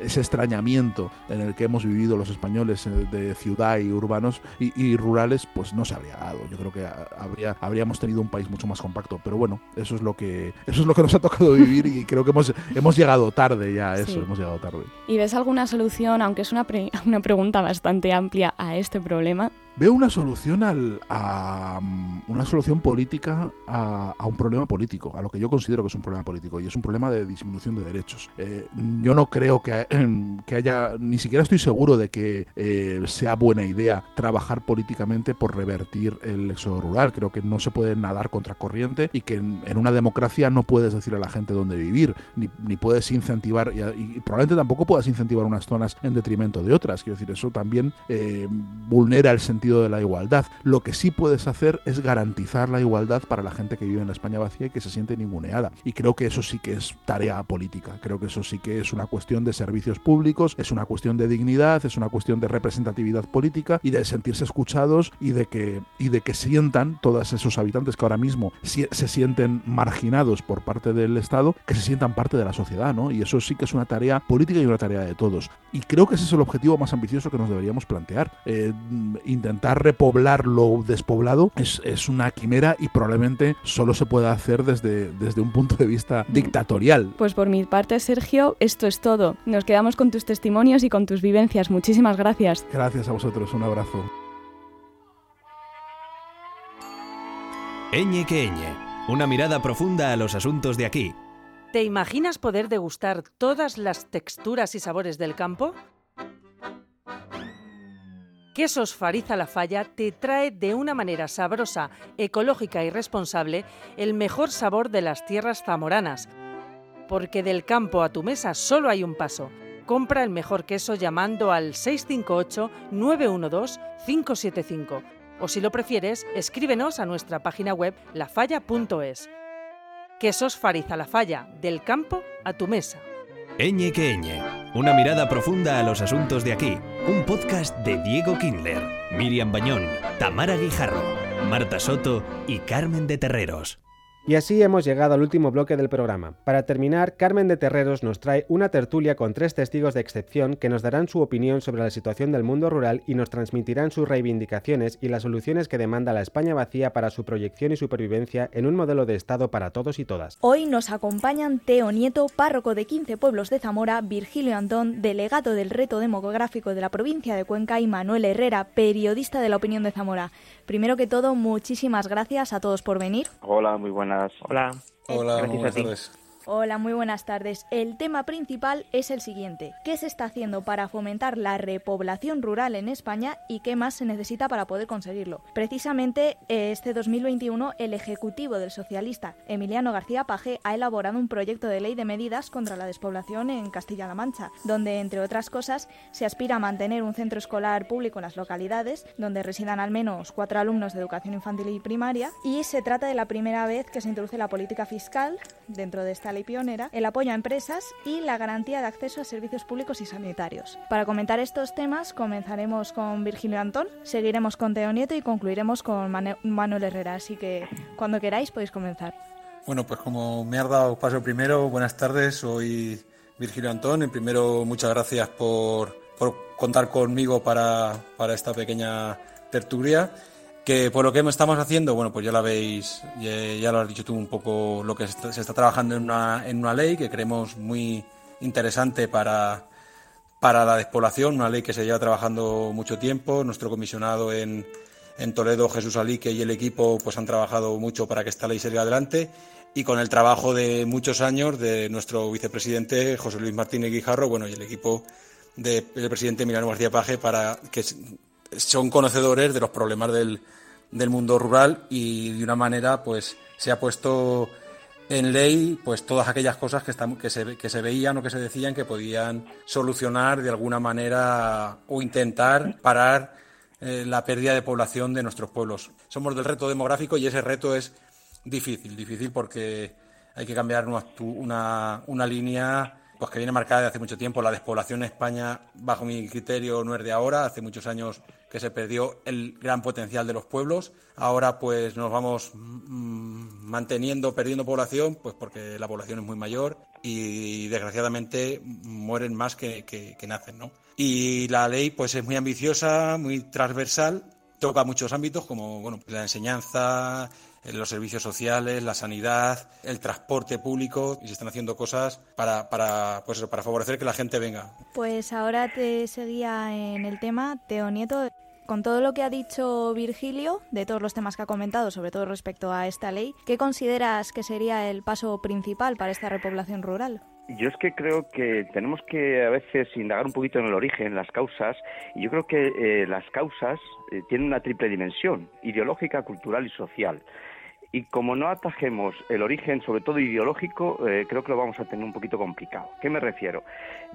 ese extrañamiento en el que hemos vivido los españoles eh, de ciudad y urbanos y, y rurales, pues no se habría dado. Yo creo que habría, habríamos tenido un país mucho más compacto pero bueno, eso es lo que eso es lo que nos ha tocado vivir y creo que hemos, hemos llegado tarde ya a eso, sí. hemos llegado tarde. ¿Y ves alguna solución, aunque es una, pre (laughs) una pregunta bastante amplia, a este problema? Veo una solución al, a una solución política a, un problema político, a lo que yo considero que es un problema político y es un problema de disminución de derechos. Eh, yo no creo que, (clears throat) que, haya, ni siquiera estoy seguro de que eh, sea buena idea trabajar políticamente por revertir el éxodo rural. Creo que no se puede nadar contra corriente y que en, una democracia no puedes decir a la gente dónde vivir, ni, ni puedes incentivar, y, y, probablemente tampoco puedas incentivar unas zonas en detrimento de otras. Quiero decir, eso también eh, vulnera el sentido de la igualdad. Lo que sí puedes hacer es garantizar la igualdad para la gente que vive en la España vacía y que se siente ninguneada. Y creo que eso sí que es tarea política. Creo que eso sí que es una cuestión de servicios públicos, es una cuestión de dignidad, es una cuestión de representatividad política y de sentirse escuchados y de que, y de que sientan todos esos habitantes que ahora mismo se sienten marginados por parte del Estado, que se sientan parte de la sociedad, ¿no? Y eso sí que es una tarea política y una tarea de todos. Y creo que ese es el objetivo más ambicioso que nos deberíamos plantear. Eh, intentar intentar repoblar lo despoblado es, es, una quimera y probablemente solo se pueda hacer desde, desde un punto de vista dictatorial. Pues por mi parte, Sergio, esto es todo. Nos quedamos con tus testimonios y con tus vivencias. Muchísimas gracias. Gracias a vosotros. Un abrazo. Eñe que Eñe. Una mirada profunda a los asuntos de aquí. ¿Te imaginas poder degustar todas las texturas y sabores del campo? Quesos Fariza La Falla te trae de una manera sabrosa, ecológica y responsable el mejor sabor de las tierras zamoranas. Porque del campo a tu mesa solo hay un paso. Compra el mejor queso llamando al 658-912-575 o si lo prefieres, escríbenos a nuestra página web lafalla.es. Quesos Fariza La Falla, del campo a tu mesa. Eñe que Eñe, una mirada profunda a los asuntos de aquí. Un podcast de Diego Kindler, Miriam Bañón, Tamara Guijarro, Marta Soto y Carmen de Terreros. Y así hemos llegado al último bloque del programa. Para terminar, Carmen de Terreros nos trae una tertulia con tres testigos de excepción que nos darán su opinión sobre la situación del mundo rural y nos transmitirán sus reivindicaciones y las soluciones que demanda la España vacía para su proyección y supervivencia en un modelo de Estado para todos y todas. Hoy nos acompañan Teo Nieto, párroco de 15 pueblos de Zamora, Virgilio Antón, delegado del reto demográfico de la provincia de Cuenca y Manuel Herrera, periodista de la opinión de Zamora. Primero que todo, muchísimas gracias a todos por venir. Hola, muy buenas. Hola. Hola, Gracias buenas a ti. tardes. Hola, muy buenas tardes. El tema principal es el siguiente. ¿Qué se está haciendo para fomentar la repoblación rural en España y qué más se necesita para poder conseguirlo? Precisamente eh, este 2021 el Ejecutivo del socialista Emiliano García Paje ha elaborado un proyecto de ley de medidas contra la despoblación en Castilla-La Mancha, donde entre otras cosas se aspira a mantener un centro escolar público en las localidades donde residan al menos cuatro alumnos de educación infantil y primaria y se trata de la primera vez que se introduce la política fiscal dentro de esta ley pionera, el apoyo a empresas y la garantía de acceso a servicios públicos y sanitarios. Para comentar estos temas comenzaremos con Virgilio Antón, seguiremos con Teo Nieto y concluiremos con Manuel Herrera, así que cuando queráis podéis comenzar. Bueno, pues como me has dado paso primero, buenas tardes, soy Virgilio Antón. En primero, muchas gracias por, por contar conmigo para, para esta pequeña tertulia. Que por lo que estamos haciendo, bueno, pues ya la veis, ya, lo has dicho tú un poco, lo que se está, trabajando en una, en una ley que creemos muy interesante para, para la despoblación, una ley que se lleva trabajando mucho tiempo. Nuestro comisionado en, en Toledo, Jesús Alique y el equipo pues han trabajado mucho para que esta ley salga adelante y con el trabajo de muchos años de nuestro vicepresidente José Luis Martínez Guijarro, bueno, y el equipo de- del presidente Emiliano García Paje para que son conocedores de los problemas del, del mundo rural y de una manera pues se ha puesto en ley pues todas aquellas cosas que, están, que, se, que se veían o que se decían que podían solucionar de alguna manera o intentar parar eh, la pérdida de población de nuestros pueblos. Somos del reto demográfico y ese reto es difícil, difícil porque hay que cambiar una, una, una línea pues que viene marcada desde hace mucho tiempo. La despoblación en España, bajo mi criterio, no es de ahora. Hace muchos años que se perdió el gran potencial de los pueblos. Ahora pues nos vamos mm, manteniendo, perdiendo población, pues porque la población es muy mayor y desgraciadamente mueren más que, que- que nacen, ¿no? Y la ley pues es muy ambiciosa, muy transversal, toca muchos ámbitos como bueno, la enseñanza, los servicios sociales, la sanidad, el transporte público y se están haciendo cosas para, para, pues eso, para favorecer que la gente venga. Pues ahora te seguía en el tema, Teo Nieto. Con todo lo que ha dicho Virgilio, de todos los temas que ha comentado, sobre todo respecto a esta ley, ¿qué consideras que sería el paso principal para esta repoblación rural? Yo es que creo que tenemos que a veces indagar un poquito en el origen, las causas, y yo creo que eh, las causas eh, tienen una triple dimensión, ideológica, cultural y social. Y como no atajemos el origen, sobre todo ideológico, eh, creo que lo vamos a tener un poquito complicado. ¿Qué me refiero?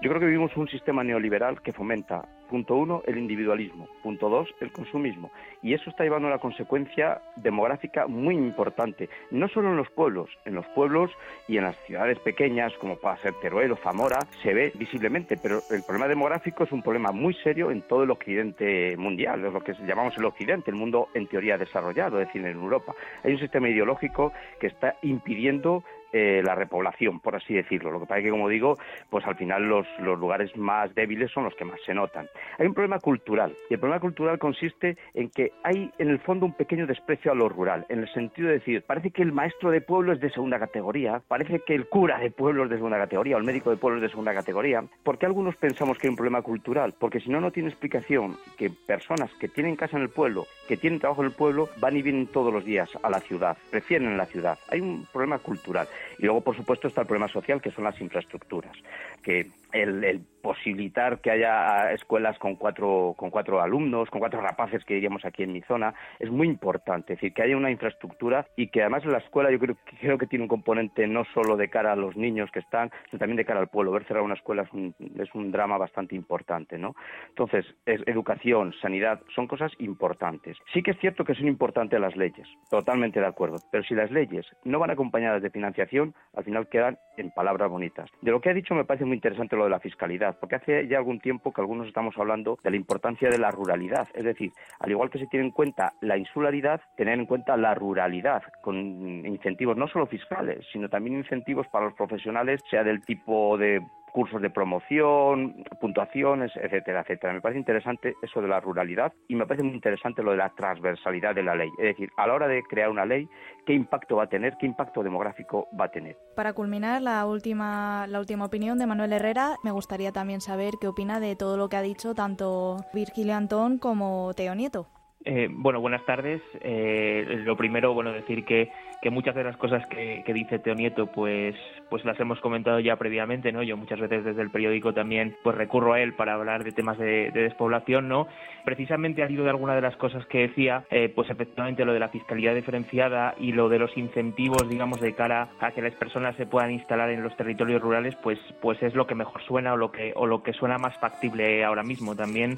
Yo creo que vivimos un sistema neoliberal que fomenta, punto uno, el individualismo, punto dos, el consumismo. Y eso está llevando a una consecuencia demográfica muy importante, no solo en los pueblos, en los pueblos y en las ciudades pequeñas, como pueda ser Teruel o Zamora, se ve visiblemente, pero el problema demográfico es un problema muy serio en todo el occidente mundial, es lo que llamamos el occidente, el mundo en teoría desarrollado, es decir, en Europa. Hay un sistema ideológico que está impidiendo eh, la repoblación, por así decirlo. Lo que pasa es que, como digo, pues al final los, los lugares más débiles son los que más se notan. Hay un problema cultural, y el problema cultural consiste en que hay en el fondo un pequeño desprecio a lo rural, en el sentido de decir, parece que el maestro de pueblo es de segunda categoría, parece que el cura de pueblo es de segunda categoría, o el médico de pueblo es de segunda categoría. ¿Por qué algunos pensamos que hay un problema cultural? Porque si no, no tiene explicación que personas que tienen casa en el pueblo, que tienen trabajo en el pueblo, van y vienen todos los días a la ciudad, prefieren la ciudad. Hay un problema cultural. Y luego, por supuesto, está el problema social, que son las infraestructuras, que el, el posibilitar que haya escuelas con cuatro, con cuatro alumnos, con cuatro rapaces que diríamos aquí en mi zona, es muy importante. Es decir, que haya una infraestructura y que además la escuela yo creo, creo que tiene un componente no solo de cara a los niños que están, sino también de cara al pueblo. Ver cerrar una escuela es un, es un drama bastante importante, ¿no? Entonces, es, educación, sanidad, son cosas importantes. Sí que es cierto que son importantes las leyes, totalmente de acuerdo, pero si las leyes no van acompañadas de financiación, al final quedan en palabras bonitas. De lo que ha dicho me parece muy interesante de la fiscalidad porque hace ya algún tiempo que algunos estamos hablando de la importancia de la ruralidad, es decir, al igual que se tiene en cuenta la insularidad, tener en cuenta la ruralidad, con incentivos no solo fiscales, sino también incentivos para los profesionales, sea del tipo de cursos de promoción, puntuaciones, etcétera, etcétera. Me parece interesante eso de la ruralidad y me parece muy interesante lo de la transversalidad de la ley. Es decir, a la hora de crear una ley, ¿qué impacto va a tener? ¿Qué impacto demográfico va a tener? Para culminar, la última, la última opinión de Manuel Herrera, me gustaría también saber qué opina de todo lo que ha dicho tanto Virgilio Antón como Teo Nieto. Eh, bueno, buenas tardes. Eh, lo primero, bueno, decir que, que muchas de las cosas que, que, dice Teo Nieto, pues, pues las hemos comentado ya previamente, ¿no? Yo muchas veces desde el periódico también, pues recurro a él para hablar de temas de, de despoblación, ¿no? Precisamente al hilo de alguna de las cosas que decía, eh, pues efectivamente lo de la fiscalidad diferenciada y lo de los incentivos, digamos, de cara a que las personas se puedan instalar en los territorios rurales, pues, pues es lo que mejor suena o lo que, o lo que suena más factible ahora mismo. También,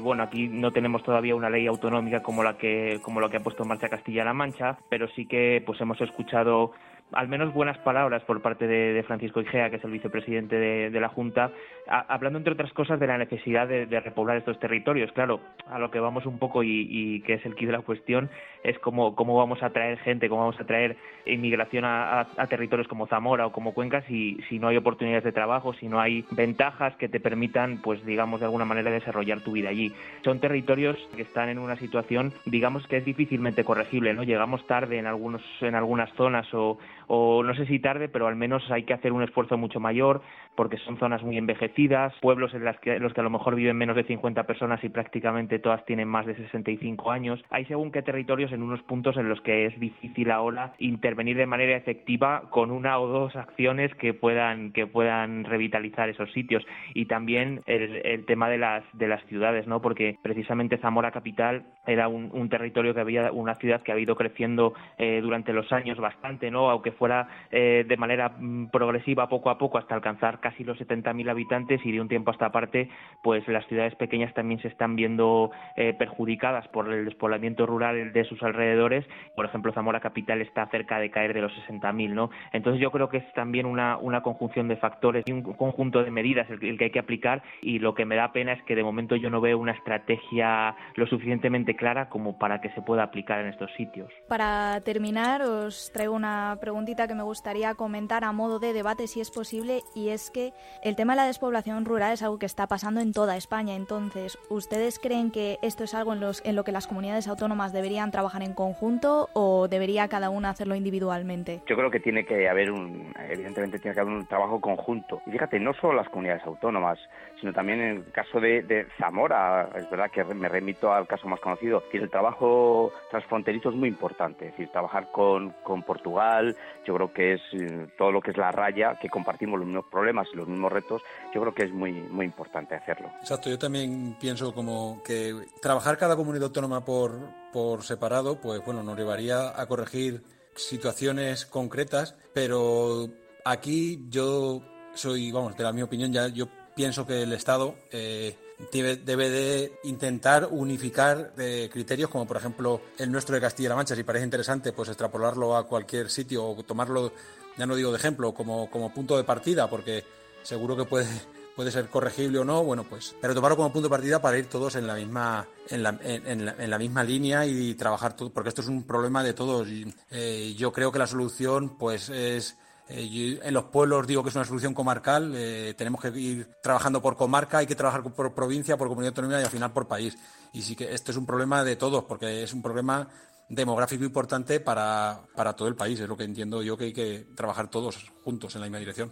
bueno, aquí no tenemos todavía una ley autonómica como la que como lo que ha puesto en marcha Castilla-La Mancha, pero sí que pues hemos escuchado al menos buenas palabras por parte de, Francisco Igea, que es el vicepresidente de, la Junta, hablando entre otras cosas de la necesidad de, repoblar estos territorios. Claro, a lo que vamos un poco y, que es el quid de la cuestión es cómo, cómo vamos a traer gente, cómo vamos a traer inmigración a, territorios como Zamora o como Cuenca si, si no hay oportunidades de trabajo, si no hay ventajas que te permitan, pues digamos, de alguna manera desarrollar tu vida allí. Son territorios que están en una situación, digamos, que es difícilmente corregible, ¿no? Llegamos tarde en algunos en algunas zonas o, o no sé si tarde, pero al menos hay que hacer un esfuerzo mucho mayor porque son zonas muy envejecidas, pueblos en, las que, los que a lo mejor viven menos de 50 personas y prácticamente todas tienen más de 65 años. Hay según qué territorios en unos puntos en los que es difícil ahora intervenir de manera efectiva con una o dos acciones que puedan que puedan revitalizar esos sitios y también el, tema de las de las ciudades, ¿no? Porque precisamente Zamora capital era un, territorio que había una ciudad que ha ido creciendo eh, durante los años bastante, ¿no? Aunque fuera eh, de manera mm, progresiva poco a poco hasta alcanzar casi los 70.000 habitantes y de un tiempo a esta parte pues las ciudades pequeñas también se están viendo eh, perjudicadas por el despoblamiento rural de sus alrededores. Por ejemplo, Zamora Capital está cerca de caer de los 60.000, ¿no? Entonces yo creo que es también una, una conjunción de factores y un conjunto de medidas el, el que hay que aplicar y lo que me da pena es que de momento yo no veo una estrategia lo suficientemente clara como para que se pueda aplicar en estos sitios. Para terminar, os traigo una preguntita que me gustaría comentar a modo de debate si es posible y es que el tema de la despoblación rural es algo que está pasando en toda España. Entonces, ¿ustedes creen que esto es algo en, lo que las comunidades autónomas deberían trabajar en conjunto o debería cada una hacerlo individualmente? Yo creo que tiene que haber un, evidentemente tiene que haber un trabajo conjunto. Y fíjate, no solo las comunidades autónomas, sino también en el caso de, Zamora, es verdad que me remito al caso más conocido, que el trabajo transfronterizo es muy importante. Es decir, trabajar con, con Portugal, yo creo que es eh, todo lo que es la raya, que compartimos los mismos problemas y los mismos retos, yo creo que es muy, muy importante hacerlo. Exacto, yo también pienso como que trabajar cada comunidad autónoma por, por separado, pues bueno, nos llevaría a corregir situaciones concretas, pero aquí yo soy, vamos, de la mi opinión, ya yo pienso que el Estado eh, debe, de intentar unificar eh, criterios como por ejemplo el nuestro de Castilla-La Mancha, si parece interesante, pues extrapolarlo a cualquier sitio o tomarlo ya no digo de ejemplo, como, como punto de partida, porque seguro que puede, (laughs) puede ser corregible o no, bueno, pues, pero tomarlo como punto de partida para ir todos en la misma, en la, en, la, misma línea y trabajar todo, porque esto es un problema de todos. Eh, yo creo que la solución, pues, es eh, en los pueblos digo que es una solución comarcal, eh, tenemos que ir trabajando por comarca, hay que trabajar por provincia, por comunidad autónoma y al final por país. Y sí que esto es un problema de todos, porque es un problema demográfico importante para, para todo el país. Es lo que entiendo yo que hay que trabajar todos juntos en la misma dirección.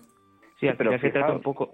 Sí, pero se trata un poco.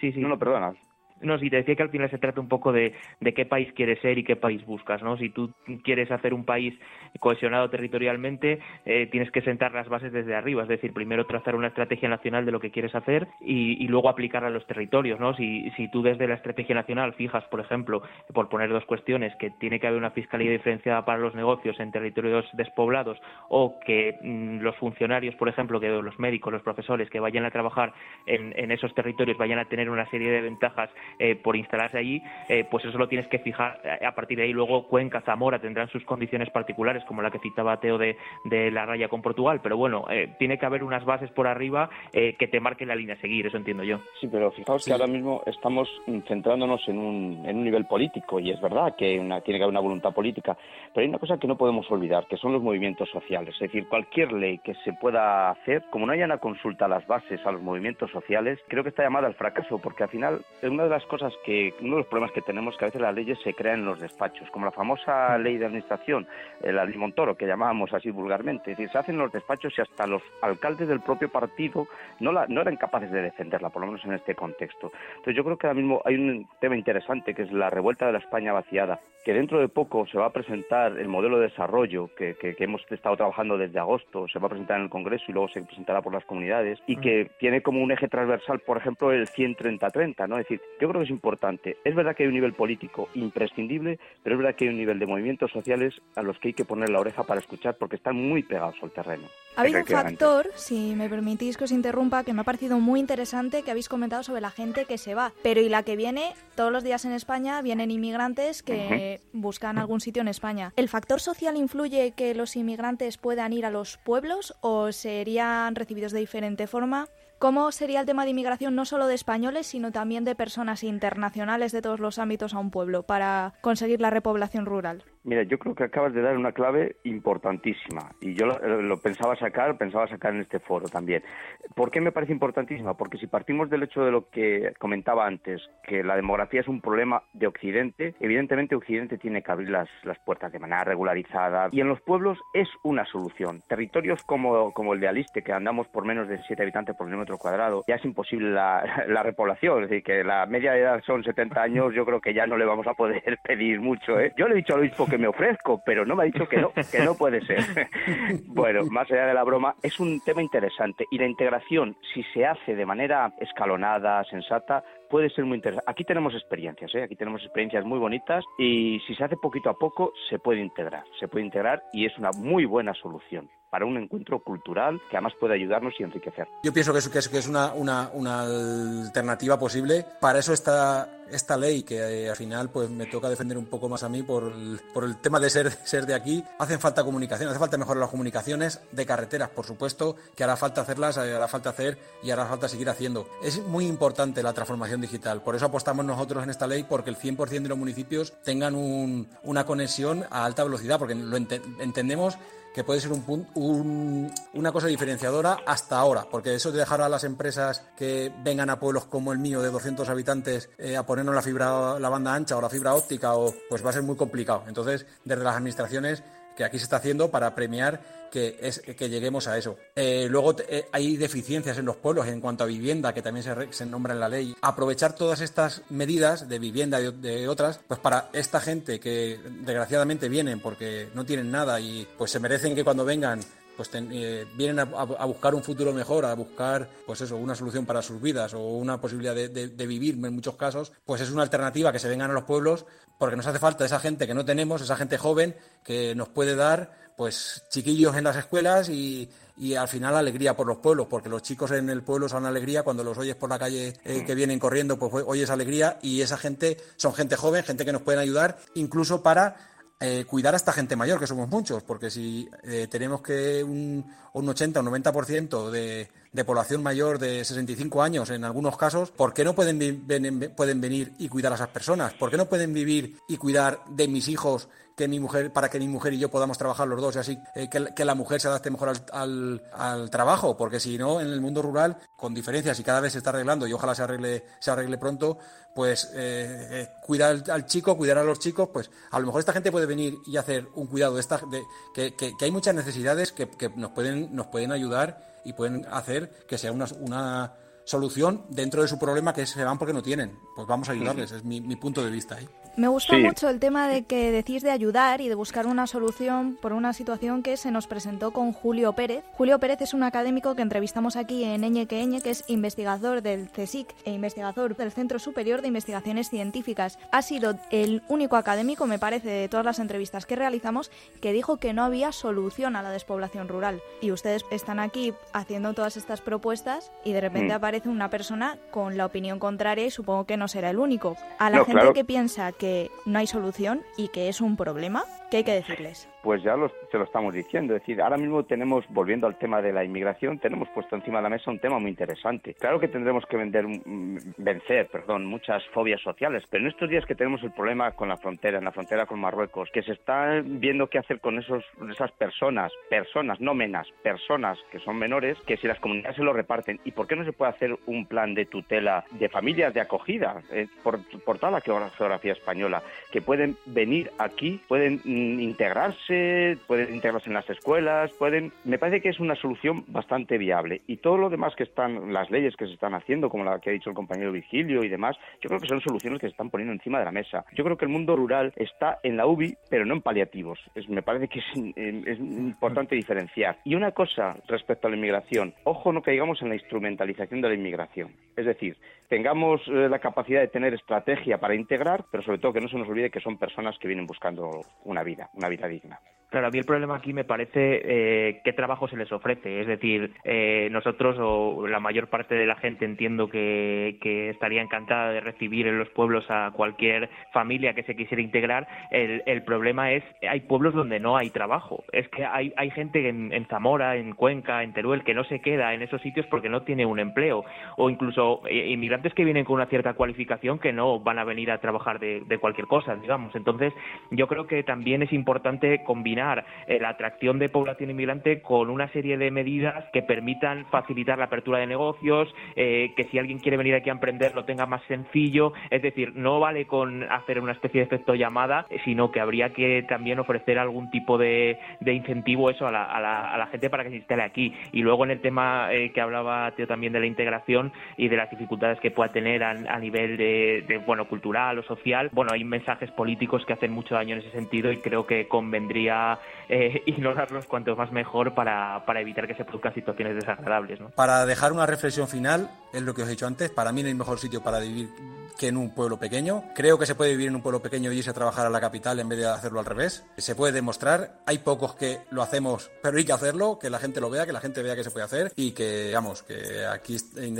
Sí, sí. No, no, perdona. No, sí, te decía que al final se trata un poco de, de qué país quieres ser y qué país buscas, ¿no? Si tú quieres hacer un país cohesionado territorialmente, eh, tienes que sentar las bases desde arriba, es decir, primero trazar una estrategia nacional de lo que quieres hacer y, y luego aplicarla a los territorios, ¿no? Si, si tú desde la estrategia nacional fijas, por ejemplo, por poner dos cuestiones, que tiene que haber una fiscalía diferenciada para los negocios en territorios despoblados o que mm, los funcionarios, por ejemplo, que los médicos, los profesores que vayan a trabajar en, en esos territorios vayan a tener una serie de ventajas eh, por instalarse allí, eh, pues eso lo tienes que fijar eh, a partir de ahí. Luego Cuenca, Zamora tendrán sus condiciones particulares, como la que citaba Teo de, de la raya con Portugal, pero bueno, eh, tiene que haber unas bases por arriba eh, que te marquen la línea a seguir, eso entiendo yo. Sí, pero fijaos que ahora mismo estamos centrándonos en un, en un nivel político y es verdad que una, tiene que haber una voluntad política, pero hay una cosa que no podemos olvidar, que son los movimientos sociales. Es decir, cualquier ley que se pueda hacer, como no haya una consulta a las bases, a los movimientos sociales, creo que está llamada al fracaso, porque al final una de las cosas que, uno de los problemas que tenemos es que a veces las leyes se crean en los despachos, como la famosa ley de administración, eh, la ley Montoro, que llamábamos así vulgarmente. Es decir, se hacen en los despachos y hasta los alcaldes del propio partido no, la, no eran capaces de defenderla, por lo menos en este contexto. Entonces yo creo que ahora mismo hay un tema interesante que es la revuelta de la España vaciada, que dentro de poco se va a presentar el modelo de desarrollo que, que, que hemos estado trabajando desde agosto, se va a presentar en el Congreso y luego se presentará por las comunidades y que tiene como un eje transversal, por ejemplo, el 130-30, ¿no? Es decir, yo creo que es importante. Es verdad que hay un nivel político imprescindible, pero es verdad que hay un nivel de movimientos sociales a los que hay que poner la oreja para escuchar porque están muy pegados al terreno. Ha habido un factor, si me permitís que os interrumpa, que me ha parecido muy interesante que habéis comentado sobre la gente que se va. Pero y la que viene, todos los días en España vienen inmigrantes que buscan algún sitio en España. ¿El factor social influye que los inmigrantes puedan ir a los pueblos o serían recibidos de diferente forma? ¿Cómo sería el tema de inmigración no solo de españoles, sino también de personas internacionales de todos los ámbitos a un pueblo para conseguir la repoblación rural? Mira, yo creo que acabas de dar una clave importantísima y yo lo, lo, pensaba sacar, pensaba sacar en este foro también. ¿Por qué me parece importantísima? Porque si partimos del hecho de lo que comentaba antes, que la demografía es un problema de Occidente, evidentemente Occidente tiene que abrir las, las puertas de manera regularizada y en los pueblos es una solución. Territorios como, como el de Aliste, que andamos por menos de 7 habitantes por kilómetro cuadrado, ya es imposible la, (laughs) la repoblación, es decir, que la media de edad son 70 años, yo creo que ya no le vamos a poder (laughs) pedir mucho. ¿eh? Yo le he dicho al obispo que me ofrezco, pero no me ha dicho que no, que no puede ser. (laughs) bueno, más allá de la broma, es un tema interesante y la integración, si se hace de manera escalonada, sensata, puede ser muy interesante. Aquí tenemos experiencias, ¿eh? aquí tenemos experiencias muy bonitas y si se hace poquito a poco se puede integrar, se puede integrar y es una muy buena solución para un encuentro cultural que además puede ayudarnos y enriquecer. Yo pienso que es, que es, que es una, una, una, alternativa posible. Para eso está esta ley que eh, al final pues me toca defender un poco más a mí por el, por el tema de ser, ser de aquí. Hacen falta comunicación, hace falta mejorar las comunicaciones de carreteras, por supuesto, que hará falta hacerlas, hará falta hacer y hará falta seguir haciendo. Es muy importante la transformación digital, por eso apostamos nosotros en esta ley porque el 100% de los municipios tengan un, una conexión a alta velocidad, porque lo ent entendemos que puede ser un, un, una cosa diferenciadora hasta ahora, porque eso de dejar a las empresas que vengan a pueblos como el mío de 200 habitantes eh, a ponernos la fibra, la banda ancha o la fibra óptica, o, pues va a ser muy complicado. Entonces, desde las administraciones que aquí se está haciendo para premiar que, es, que lleguemos a eso. Eh, luego eh, hay deficiencias en los pueblos en cuanto a vivienda, que también se, se nombra en la ley. Aprovechar todas estas medidas de vivienda y de, de, otras, pues para esta gente que desgraciadamente vienen porque no tienen nada y pues se merecen que cuando vengan pues ten, eh, vienen a, a, buscar un futuro mejor, a buscar pues eso, una solución para sus vidas o una posibilidad de, de, de, vivir en muchos casos, pues es una alternativa que se vengan a los pueblos porque nos hace falta esa gente que no tenemos, esa gente joven que nos puede dar pues chiquillos en las escuelas y, y al final alegría por los pueblos, porque los chicos en el pueblo son alegría, cuando los oyes por la calle eh, que vienen corriendo, pues oyes alegría y esa gente son gente joven, gente que nos pueden ayudar incluso para eh, cuidar a esta gente mayor, que somos muchos, porque si eh, tenemos que un, un 80 o un 90% de, de población mayor de 65 años en algunos casos, ¿por qué no pueden, pueden venir y cuidar a esas personas? ¿Por qué no pueden vivir y cuidar de mis hijos que mi mujer, para que mi mujer y yo podamos trabajar los dos y así eh, que, que, la mujer se adapte mejor al, al, trabajo? Porque si no, en el mundo rural, con diferencias y cada vez se está arreglando y ojalá se arregle, se arregle pronto, pues eh, eh, cuidar al, chico, cuidar a los chicos, pues a lo mejor esta gente puede venir y hacer un cuidado de esta, de, que, que, hay muchas necesidades que, nos, pueden, nos pueden ayudar y pueden hacer que sea una solución dentro de su problema que se van porque no tienen. Pues vamos a ayudarles, es mi, mi punto de vista ahí. Me gusta Sí. mucho el tema de que decís de ayudar y de buscar una solución por una situación que se nos presentó con Julio Pérez. Julio Pérez es un académico que entrevistamos aquí en Eñe que Eñe, que es investigador del CSIC e investigador del Centro Superior de Investigaciones Científicas. Ha sido el único académico, me parece, de todas las entrevistas que realizamos, que dijo que no había solución a la despoblación rural. Y ustedes están aquí haciendo todas estas propuestas y de repente Mm. aparece una persona con la opinión contraria y supongo que no será el único. A la No, gente claro. que piensa que no hay solución y que es un problema, ¿qué hay que decirles? Pues ya lo, se lo estamos diciendo. Es decir, ahora mismo tenemos, volviendo al tema de la inmigración, tenemos puesto encima de la mesa un tema muy interesante. Claro que tendremos que vender, mm, vencer perdón, muchas fobias sociales, pero en estos días que tenemos el problema con la frontera, en la frontera con Marruecos, que se está viendo qué hacer con esos, esas personas, personas, no menas, personas que son menores, que si las comunidades se lo reparten, ¿y por qué no se puede hacer un plan de tutela de familias de acogida eh, por, por toda la geografía española, que pueden venir aquí, pueden mm, pueden integrarse en las escuelas, pueden... Me parece que es una solución bastante viable. Y todo lo demás que están, las leyes que se están haciendo, como la que ha dicho el compañero Virgilio y demás, yo creo que son soluciones que se están poniendo encima de la mesa. Yo creo que el mundo rural está en la UBI, pero no en paliativos. Es- me parece que es, eh, es importante diferenciar. Y una cosa respecto a la inmigración, ojo no caigamos en la instrumentalización de la inmigración. Es decir, tengamos eh, la capacidad de tener estrategia para integrar, pero sobre todo que no se nos olvide que son personas que vienen buscando una vida, una vida digna. Claro, a mí el problema aquí me parece eh, qué trabajo se les ofrece. Es decir, eh, nosotros o la mayor parte de la gente entiendo que, estaría encantada de recibir en los pueblos a cualquier familia que se quisiera integrar. El, el problema es, hay pueblos donde no hay trabajo. Es que hay, hay gente en, en Zamora, en Cuenca, en Teruel, que no se queda en esos sitios porque no tiene un empleo. O incluso eh, que vienen con una cierta cualificación que no van a venir a trabajar de, cualquier cosa, digamos. Entonces, yo creo que también es importante combinar eh, la atracción de población inmigrante con una serie de medidas que permitan facilitar la apertura de negocios, eh, que si alguien quiere venir aquí a emprender lo tenga más sencillo. Es decir, no vale con hacer una especie de efecto llamada, eh, sino que habría que también ofrecer algún tipo de, incentivo eso a la, a, la, gente para que se instale aquí. Y luego en el tema que hablaba Teo también de la integración y de las dificultades que pueda tener a, nivel de, de, bueno cultural o social, bueno hay mensajes políticos que hacen mucho daño en ese sentido y creo que convendría eh, (laughs) ignorarlos cuanto más mejor para, para evitar que se produzcan situaciones desagradables. ¿no? Para dejar una reflexión final, es lo que os he dicho antes, para mí no hay mejor sitio para vivir que en un pueblo pequeño. Creo que se puede vivir en un pueblo pequeño y irse a trabajar a la capital en vez de hacerlo al revés. Se puede demostrar, hay pocos que lo hacemos, pero hay que hacerlo, que la gente lo vea, que la gente vea que se puede hacer y que, digamos, que aquí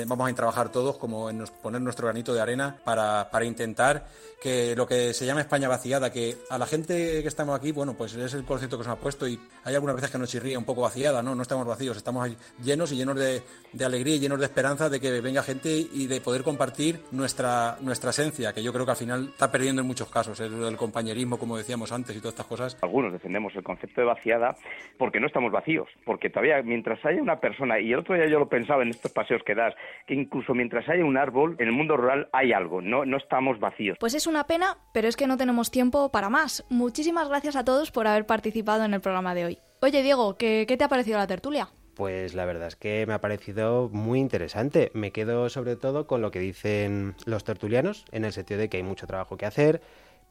vamos a trabajar todos como en nos- poner nuestro granito de arena para, para intentar que lo que se llama España vaciada, que a la gente que estamos aquí, bueno, pues es el concepto que se nos ha puesto y hay algunas veces que nos chirría un poco vaciada, ¿no? No estamos vacíos, estamos llenos y llenos de, de alegría y llenos de esperanza de que venga gente y de poder compartir nuestra, nuestra esencia, que yo creo que al final está perdiendo en muchos casos, el, el compañerismo, como decíamos antes, y todas estas cosas. Algunos defendemos el concepto de vaciada porque no estamos vacíos, porque todavía mientras haya una persona, y el otro día yo lo pensaba en estos paseos que das, que incluso mientras haya un árbol, en el mundo rural hay algo, no, no estamos vacíos. Pues es una pena, pero es que no tenemos tiempo para más. Muchísimas gracias a todos por haber participado en el programa de hoy. Oye, Diego, ¿qué, qué te ha parecido la tertulia? Pues la verdad es que me ha parecido muy interesante. Me quedo sobre todo con lo que dicen los tertulianos, en el sentido de que hay mucho trabajo que hacer,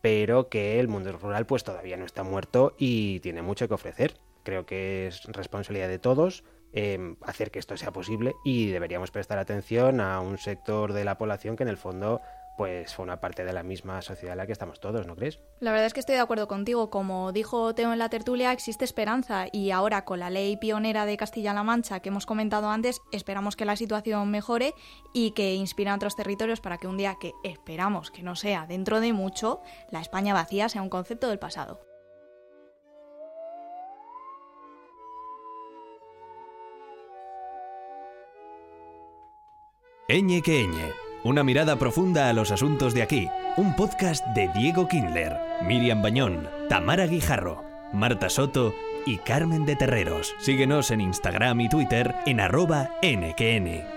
pero que el mundo rural pues todavía no está muerto y tiene mucho que ofrecer. Creo que es responsabilidad de todos eh, hacer que esto sea posible y deberíamos prestar atención a un sector de la población que en el fondo pues forma parte de la misma sociedad en la que estamos todos, ¿no crees? La verdad es que estoy de acuerdo contigo. Como dijo Teo en la tertulia, existe esperanza y ahora con la ley pionera de Castilla-La Mancha que hemos comentado antes, esperamos que la situación mejore y que inspire a otros territorios para que un día que esperamos que no sea dentro de mucho, la España vacía sea un concepto del pasado. Eñe que Eñe. Una mirada profunda a los asuntos de aquí. Un podcast de Diego Kindler, Miriam Bañón, Tamara Guijarro, Marta Soto y Carmen de Terreros. Síguenos en Instagram y Twitter en arroba nqn.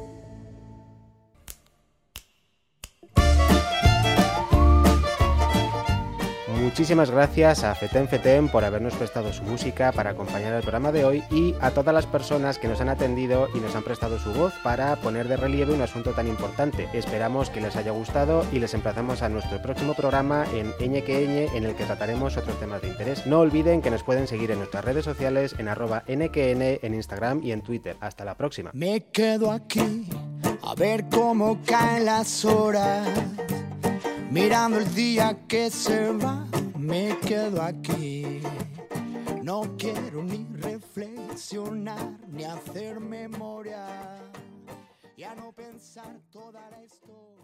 Muchísimas gracias a Feten Feten por habernos prestado su música para acompañar el programa de hoy y a todas las personas que nos han atendido y nos han prestado su voz para poner de relieve un asunto tan importante. Esperamos que les haya gustado y les emplazamos a nuestro próximo programa en Eñe en el que trataremos otros temas de interés. No olviden que nos pueden seguir en nuestras redes sociales en arroba NQN en Instagram y en Twitter. Hasta la próxima. Me quedo aquí a ver cómo caen las horas, mirando el día que se va, me quedo aquí. No quiero ni reflexionar, ni hacer memoria, ya no pensar toda la historia.